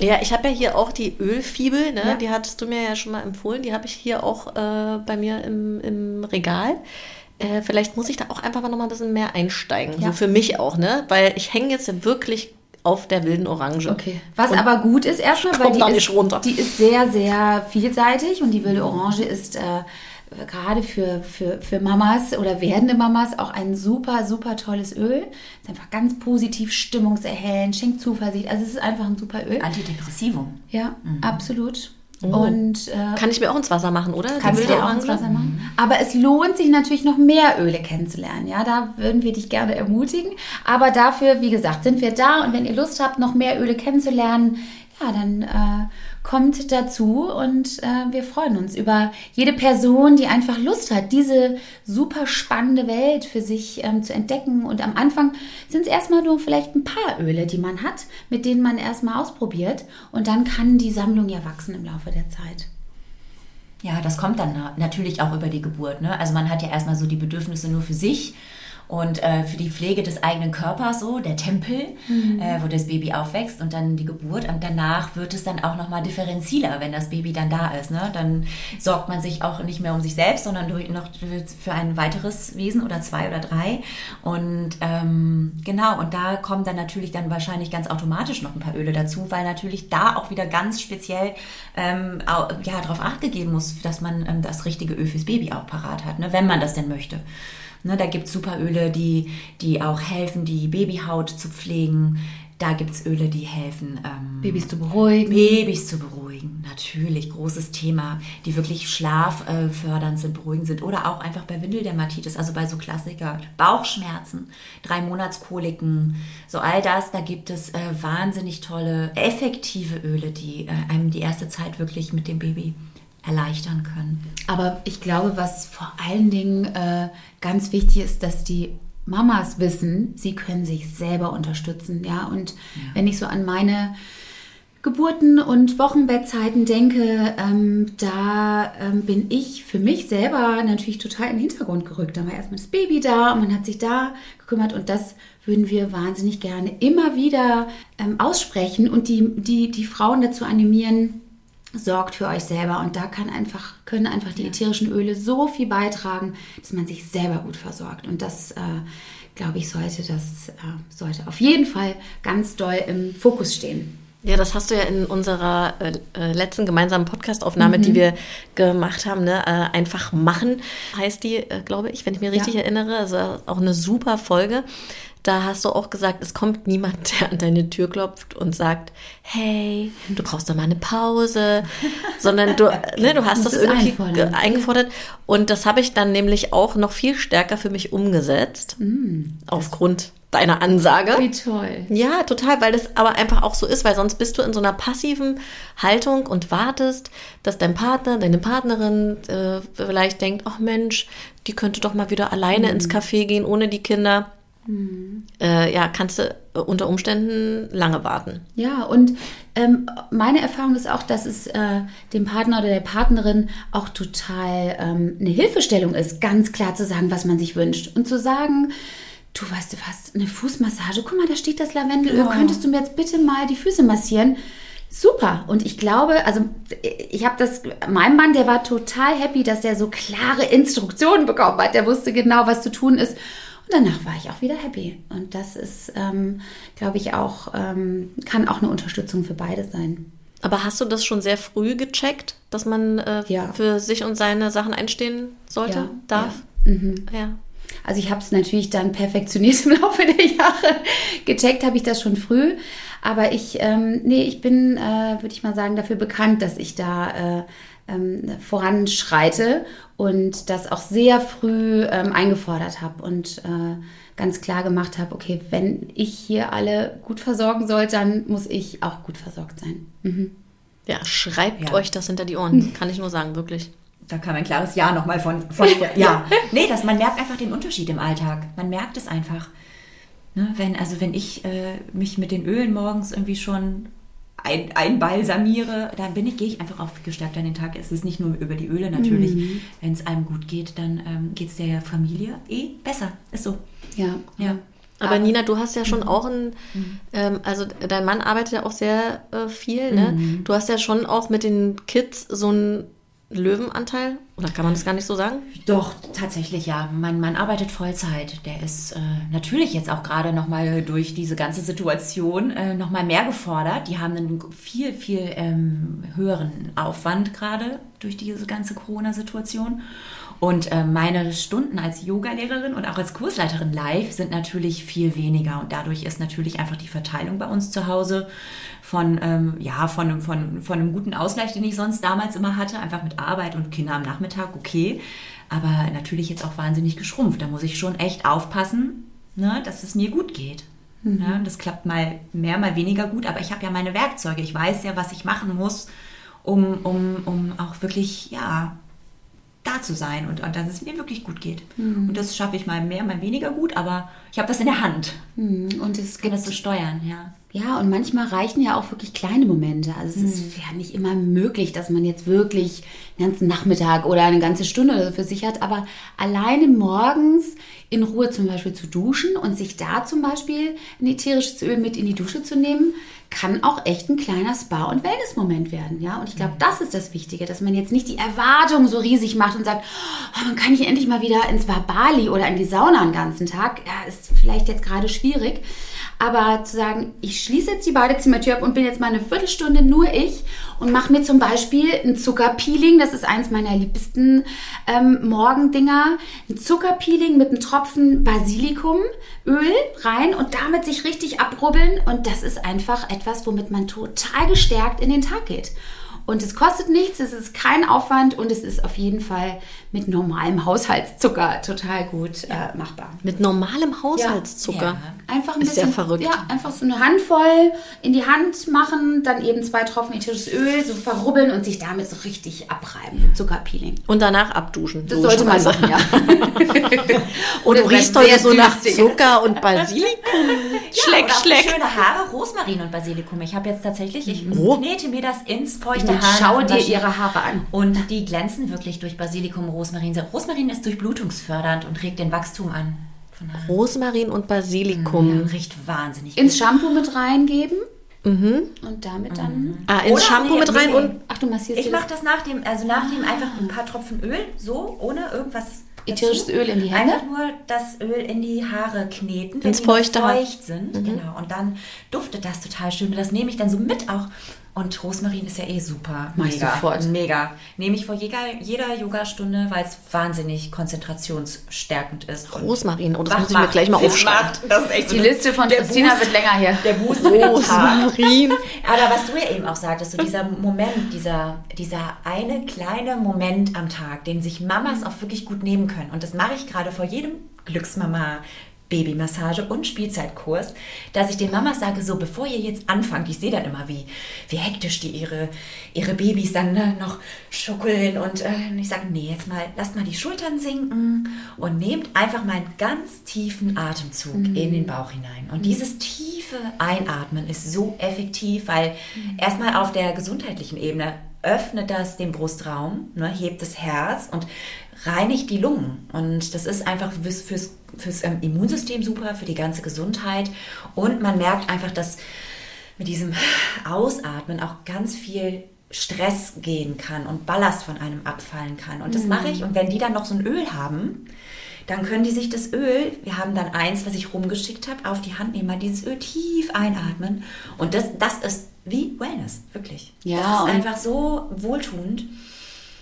Ja, ich habe ja hier auch die Ölfibel, ne? Ja. die hattest du mir ja schon mal empfohlen. Die habe ich hier auch äh, bei mir im, im Regal. Äh, vielleicht muss ich da auch einfach mal noch mal ein bisschen mehr einsteigen. Ja. So für mich auch, ne? Weil ich hänge jetzt wirklich auf der wilden Orange. Okay. Was und aber gut ist erstmal, weil die ist, die ist sehr, sehr vielseitig und die wilde Orange ist äh, gerade für, für, für Mamas oder werdende Mamas auch ein super, super tolles Öl. Ist einfach ganz positiv, stimmungserhellend, schenkt Zuversicht. Also es ist einfach ein super Öl. Antidepressivum. Ja, mhm. absolut. Oh. Und, äh, Kann ich mir auch ins Wasser machen, oder? Kannst du dir auch ins Wasser machen. Aber es lohnt sich natürlich noch mehr Öle kennenzulernen. Ja, da würden wir dich gerne ermutigen. Aber dafür, wie gesagt, sind wir da. Und wenn ihr Lust habt, noch mehr Öle kennenzulernen, ja, dann äh, kommt dazu und äh, wir freuen uns über jede Person, die einfach Lust hat, diese super spannende Welt für sich ähm, zu entdecken. Und am Anfang sind es erstmal nur vielleicht ein paar Öle, die man hat, mit denen man erstmal ausprobiert. Und dann kann die Sammlung ja wachsen im Laufe der Zeit. Ja, das kommt dann natürlich auch über die Geburt. Ne? Also man hat ja erstmal so die Bedürfnisse nur für sich und äh, für die Pflege des eigenen Körpers so, der Tempel, mhm. äh, wo das Baby aufwächst und dann die Geburt und danach wird es dann auch nochmal differenziler, wenn das Baby dann da ist. Ne? Dann sorgt man sich auch nicht mehr um sich selbst, sondern noch für ein weiteres Wesen oder zwei oder drei und ähm, genau, und da kommen dann natürlich dann wahrscheinlich ganz automatisch noch ein paar Öle dazu, weil natürlich da auch wieder ganz speziell ähm, ja, darauf acht gegeben muss, dass man ähm, das richtige Öl fürs Baby auch parat hat, ne? wenn man das denn möchte. Ne, da gibt es Superöle, die, die auch helfen, die Babyhaut zu pflegen. Da gibt es Öle, die helfen, ähm, Babys zu beruhigen. Babys zu beruhigen, natürlich, großes Thema, die wirklich schlaffördernd sind, beruhigend sind. Oder auch einfach bei Windeldermatitis, also bei so Klassiker, Bauchschmerzen, drei Monatskoliken, so all das, da gibt es äh, wahnsinnig tolle, effektive Öle, die äh, einem die erste Zeit wirklich mit dem Baby erleichtern können. Aber ich glaube, was vor allen Dingen äh, ganz wichtig ist, dass die Mamas wissen, sie können sich selber unterstützen. Ja, und ja. wenn ich so an meine Geburten und Wochenbettzeiten denke, ähm, da ähm, bin ich für mich selber natürlich total in den Hintergrund gerückt. Da war erstmal das Baby da und man hat sich da gekümmert und das würden wir wahnsinnig gerne immer wieder ähm, aussprechen und die, die, die Frauen dazu animieren, sorgt für euch selber und da kann einfach, können einfach die ätherischen Öle so viel beitragen, dass man sich selber gut versorgt. Und das, äh, glaube ich, sollte das äh, sollte auf jeden Fall ganz doll im Fokus stehen. Ja, das hast du ja in unserer äh, äh letzten gemeinsamen Podcastaufnahme, mhm. die wir gemacht haben, ne? Äh, einfach machen, heißt die, äh, glaube ich, wenn ich mich richtig ja. erinnere. Also auch eine super Folge da hast du auch gesagt, es kommt niemand, der an deine Tür klopft und sagt, hey, du brauchst doch mal eine Pause, sondern du, ne, du hast das, das irgendwie eingefordert. Und das habe ich dann nämlich auch noch viel stärker für mich umgesetzt, mm, aufgrund deiner Ansage. Wie toll. Ja, total, weil das aber einfach auch so ist, weil sonst bist du in so einer passiven Haltung und wartest, dass dein Partner, deine Partnerin äh, vielleicht denkt, ach Mensch, die könnte doch mal wieder alleine mm. ins Café gehen ohne die Kinder. Mhm. Äh, ja, kannst du unter Umständen lange warten. Ja, und ähm, meine Erfahrung ist auch, dass es äh, dem Partner oder der Partnerin auch total ähm, eine Hilfestellung ist, ganz klar zu sagen, was man sich wünscht. Und zu sagen, du weißt du was, eine Fußmassage, guck mal, da steht das Lavendelöl, oh. könntest du mir jetzt bitte mal die Füße massieren? Super. Und ich glaube, also ich habe das, mein Mann, der war total happy, dass er so klare Instruktionen bekommen hat. Der wusste genau, was zu tun ist. Und danach war ich auch wieder happy. Und das ist, ähm, glaube ich, auch, ähm, kann auch eine Unterstützung für beide sein. Aber hast du das schon sehr früh gecheckt, dass man äh, ja. für sich und seine Sachen einstehen sollte, ja, darf? Ja. Mhm. ja. Also ich habe es natürlich dann perfektioniert im Laufe der Jahre. Gecheckt habe ich das schon früh. Aber ich, ähm, nee, ich bin, äh, würde ich mal sagen, dafür bekannt, dass ich da äh, ähm, voranschreite und das auch sehr früh ähm, eingefordert habe und äh, ganz klar gemacht habe, okay, wenn ich hier alle gut versorgen soll, dann muss ich auch gut versorgt sein. Mhm. Ja, schreibt ja. euch das hinter die Ohren, kann ich nur sagen, wirklich. Da kam ein klares Ja nochmal von, von ja. Nee, das, man merkt einfach den Unterschied im Alltag. Man merkt es einfach. Ne, wenn, also wenn ich äh, mich mit den Ölen morgens irgendwie schon ein, einbalsamiere, dann bin ich, gehe ich einfach aufgestärkt an den Tag. Es ist nicht nur über die Öle natürlich. Mhm. Wenn es einem gut geht, dann ähm, geht es der Familie eh besser. Ist so. Ja. ja. Aber, Aber Nina, du hast ja schon mhm. auch ein, mhm. ähm, also dein Mann arbeitet ja auch sehr äh, viel, ne? Mhm. Du hast ja schon auch mit den Kids so ein Löwenanteil? Oder kann man das gar nicht so sagen? Doch, tatsächlich ja. Mein Mann arbeitet Vollzeit. Der ist äh, natürlich jetzt auch gerade nochmal durch diese ganze Situation äh, nochmal mehr gefordert. Die haben einen viel, viel ähm, höheren Aufwand gerade durch diese ganze Corona-Situation. Und äh, meine Stunden als Yogalehrerin und auch als Kursleiterin live sind natürlich viel weniger. Und dadurch ist natürlich einfach die Verteilung bei uns zu Hause von, ähm, ja, von, von, von einem guten Ausgleich, den ich sonst damals immer hatte, einfach mit Arbeit und Kinder am Nachmittag, okay. Aber natürlich jetzt auch wahnsinnig geschrumpft. Da muss ich schon echt aufpassen, ne, dass es mir gut geht. Mhm. Ja, das klappt mal mehr, mal weniger gut, aber ich habe ja meine Werkzeuge. Ich weiß ja, was ich machen muss, um, um, um auch wirklich, ja, da zu sein und, und dass es mir wirklich gut geht. Mhm. Und das schaffe ich mal mehr, mal weniger gut, aber ich habe das in der Hand. Mhm. Und es kann das so steuern, ja. Ja, und manchmal reichen ja auch wirklich kleine Momente. Also es mhm. ist ja nicht immer möglich, dass man jetzt wirklich einen ganzen Nachmittag oder eine ganze Stunde für sich hat, aber alleine morgens in Ruhe zum Beispiel zu duschen und sich da zum Beispiel ein ätherisches Öl mit in die Dusche zu nehmen, kann auch echt ein kleiner Spa- und Wellness-Moment werden, ja. Und ich glaube, mhm. das ist das Wichtige, dass man jetzt nicht die Erwartung so riesig macht und sagt, oh, dann kann ich endlich mal wieder ins Bali oder in die Sauna einen ganzen Tag. Ja, ist vielleicht jetzt gerade schwierig, aber zu sagen, ich schließe jetzt die Badezimmertür ab und bin jetzt mal eine Viertelstunde nur ich und mache mir zum Beispiel ein Zuckerpeeling, das ist eins meiner liebsten ähm, Morgendinger, ein Zuckerpeeling mit einem Tropfen Basilikumöl rein und damit sich richtig abrubbeln und das ist einfach etwas, womit man total gestärkt in den Tag geht. Und es kostet nichts, es ist kein Aufwand und es ist auf jeden Fall mit normalem Haushaltszucker total gut äh, machbar. Mit normalem Haushaltszucker? Ja. Einfach ein ist bisschen. Sehr verrückt. Ja, einfach so eine Handvoll in die Hand machen, dann eben zwei Tropfen ätherisches Öl, so verrubbeln und sich damit so richtig abreiben mit Zuckerpeeling. Und danach abduschen. Das sollte man machen, ja. und du riechst heute so nach Zucker und Basilikum. schleck, ja, schleck. schöne Haare, Rosmarin und Basilikum. Ich habe jetzt tatsächlich, ich oh. knete mir das ins feuchte und Schau dir ihre Haare an. Und die glänzen wirklich durch Basilikum, Rosmarin. Rosmarin ist durchblutungsfördernd und regt den Wachstum an. Rosmarin und Basilikum. Ja, riecht wahnsinnig gut. Ins Shampoo mit reingeben. Mhm. Und damit dann. Mhm. Ah, ins Oder Shampoo nee, mit rein nee, und. Ach, du massierst Ich mache das nach dem, also nach dem einfach ein paar Tropfen Öl, so, ohne irgendwas. Ätherisches Öl in die Hände? Einfach nur das Öl in die Haare kneten, wenn Ins die feucht sind. Mhm. Genau. Und dann duftet das total schön. Und das nehme ich dann so mit auch und Rosmarin ist ja eh super. Mach mega. sofort. Mega. Nehme ich vor jeder, jeder Yogastunde, weil es wahnsinnig konzentrationsstärkend ist. Rosmarin, oh, das muss ich mir gleich mal aufschreiben. Das ist echt Die so Liste von Christina Boost, wird länger hier. Der Boost Rosmarin. Aber was du ja eben auch sagtest, so dieser Moment, dieser, dieser eine kleine Moment am Tag, den sich Mamas auch wirklich gut nehmen können. Und das mache ich gerade vor jedem Glücksmama Babymassage und Spielzeitkurs, dass ich den Mamas sage, so bevor ihr jetzt anfangt, ich sehe dann immer, wie, wie hektisch die ihre, ihre Babys dann ne, noch schuckeln und äh, ich sage, nee, jetzt mal, lasst mal die Schultern sinken und nehmt einfach mal einen ganz tiefen Atemzug mhm. in den Bauch hinein. Und mhm. dieses tiefe Einatmen ist so effektiv, weil mhm. erstmal auf der gesundheitlichen Ebene öffnet das den Brustraum, ne, hebt das Herz und reinigt die Lungen. Und das ist einfach fürs, fürs, fürs ähm, Immunsystem super, für die ganze Gesundheit. Und man merkt einfach, dass mit diesem Ausatmen auch ganz viel Stress gehen kann und Ballast von einem abfallen kann. Und das mhm. mache ich. Und wenn die dann noch so ein Öl haben, dann können die sich das Öl, wir haben dann eins, was ich rumgeschickt habe, auf die Hand nehmen, mal dieses Öl tief einatmen. Und das, das ist wie Wellness, wirklich. Ja, das ist einfach so wohltuend.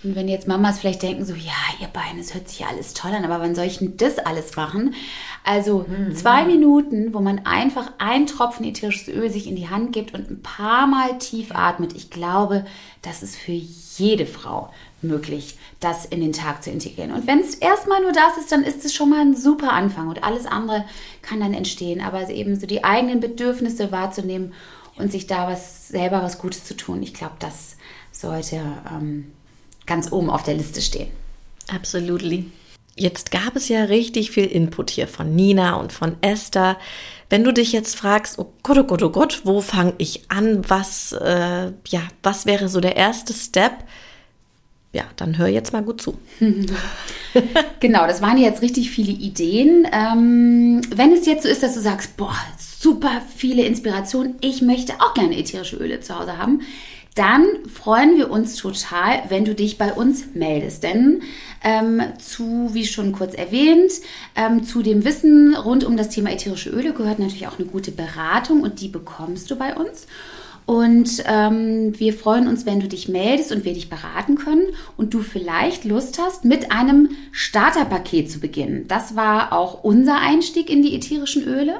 Und wenn jetzt Mamas vielleicht denken, so, ja, ihr Bein, es hört sich ja alles toll an, aber wann soll ich denn das alles machen? Also mhm. zwei Minuten, wo man einfach ein Tropfen ätherisches Öl sich in die Hand gibt und ein paar Mal tief atmet. Ich glaube, das ist für jede Frau möglich, das in den Tag zu integrieren. Und wenn es erstmal nur das ist, dann ist es schon mal ein super Anfang und alles andere kann dann entstehen. Aber eben so die eigenen Bedürfnisse wahrzunehmen und sich da was selber was Gutes zu tun, ich glaube, das sollte ähm, ganz oben auf der Liste stehen. Absolutely. Jetzt gab es ja richtig viel Input hier von Nina und von Esther. Wenn du dich jetzt fragst, oh Gott, oh Gott, oh Gott, wo fange ich an? Was, äh, ja, was wäre so der erste Step? Ja, dann hör jetzt mal gut zu. genau, das waren jetzt richtig viele Ideen. Ähm, wenn es jetzt so ist, dass du sagst, boah, super viele Inspirationen, ich möchte auch gerne ätherische Öle zu Hause haben, dann freuen wir uns total, wenn du dich bei uns meldest. Denn ähm, zu, wie schon kurz erwähnt, ähm, zu dem Wissen rund um das Thema ätherische Öle gehört natürlich auch eine gute Beratung und die bekommst du bei uns. Und ähm, wir freuen uns, wenn du dich meldest und wir dich beraten können und du vielleicht Lust hast, mit einem Starterpaket zu beginnen. Das war auch unser Einstieg in die ätherischen Öle.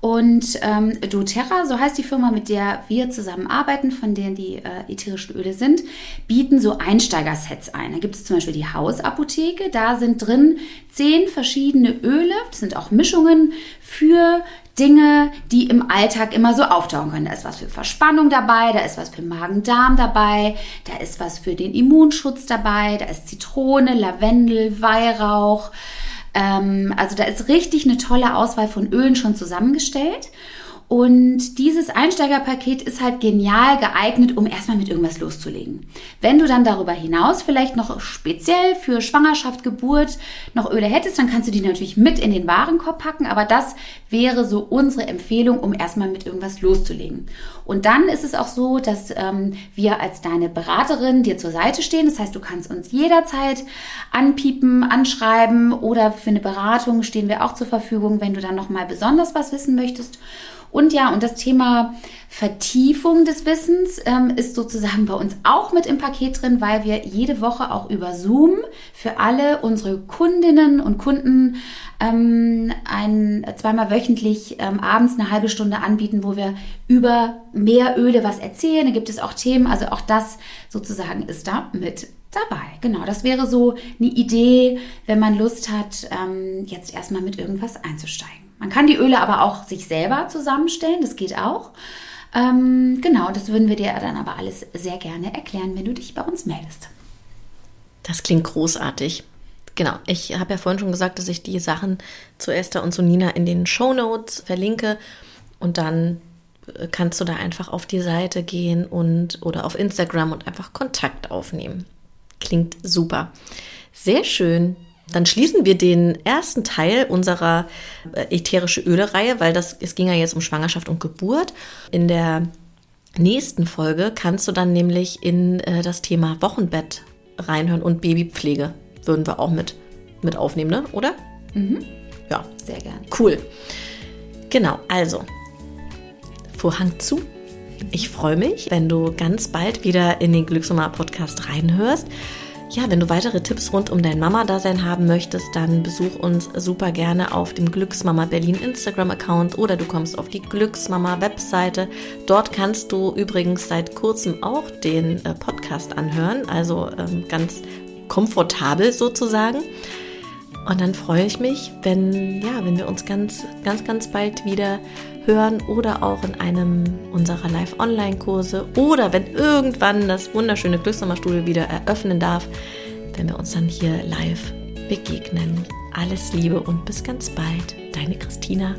Und ähm, doTERRA, so heißt die Firma, mit der wir zusammenarbeiten, von denen die äh, ätherischen Öle sind, bieten so Einsteigersets ein. Da gibt es zum Beispiel die Hausapotheke. Da sind drin zehn verschiedene Öle. Das sind auch Mischungen für Dinge, die im Alltag immer so auftauchen können. Da ist was für Verspannung dabei, da ist was für Magen-Darm dabei, da ist was für den Immunschutz dabei, da ist Zitrone, Lavendel, Weihrauch, also da ist richtig eine tolle Auswahl von Ölen schon zusammengestellt. Und dieses Einsteigerpaket ist halt genial geeignet, um erstmal mit irgendwas loszulegen. Wenn du dann darüber hinaus vielleicht noch speziell für Schwangerschaft, Geburt noch Öle hättest, dann kannst du die natürlich mit in den Warenkorb packen. Aber das wäre so unsere Empfehlung, um erstmal mit irgendwas loszulegen. Und dann ist es auch so, dass ähm, wir als deine Beraterin dir zur Seite stehen. Das heißt, du kannst uns jederzeit anpiepen, anschreiben oder für eine Beratung stehen wir auch zur Verfügung, wenn du dann noch mal besonders was wissen möchtest. Und ja, und das Thema Vertiefung des Wissens ähm, ist sozusagen bei uns auch mit im Paket drin, weil wir jede Woche auch über Zoom für alle unsere Kundinnen und Kunden ähm, ein, zweimal wöchentlich ähm, abends eine halbe Stunde anbieten, wo wir über mehr Öle was erzählen. Da gibt es auch Themen, also auch das sozusagen ist da mit dabei. Genau, das wäre so eine Idee, wenn man Lust hat, ähm, jetzt erstmal mit irgendwas einzusteigen. Man kann die Öle aber auch sich selber zusammenstellen, das geht auch. Ähm, genau, das würden wir dir dann aber alles sehr gerne erklären, wenn du dich bei uns meldest. Das klingt großartig. Genau, ich habe ja vorhin schon gesagt, dass ich die Sachen zu Esther und zu Nina in den Show Notes verlinke und dann äh, kannst du da einfach auf die Seite gehen und oder auf Instagram und einfach Kontakt aufnehmen. Klingt super. Sehr schön. Dann schließen wir den ersten Teil unserer äh, ätherische Öle-Reihe, weil das, es ging ja jetzt um Schwangerschaft und Geburt. In der nächsten Folge kannst du dann nämlich in äh, das Thema Wochenbett reinhören und Babypflege würden wir auch mit, mit aufnehmen, ne? oder? Mhm. Ja. Sehr gerne. Cool. Genau, also Vorhang zu. Ich freue mich, wenn du ganz bald wieder in den Glücksnummer Podcast reinhörst. Ja, wenn du weitere Tipps rund um dein Mama-Dasein haben möchtest, dann besuch uns super gerne auf dem Glücksmama Berlin Instagram-Account oder du kommst auf die Glücksmama-Webseite. Dort kannst du übrigens seit kurzem auch den äh, Podcast anhören, also ähm, ganz komfortabel sozusagen. Und dann freue ich mich, wenn, ja, wenn wir uns ganz, ganz, ganz bald wieder hören oder auch in einem unserer Live-Online-Kurse oder wenn irgendwann das wunderschöne Glücksnummerstudio wieder eröffnen darf, wenn wir uns dann hier live begegnen. Alles Liebe und bis ganz bald, deine Christina.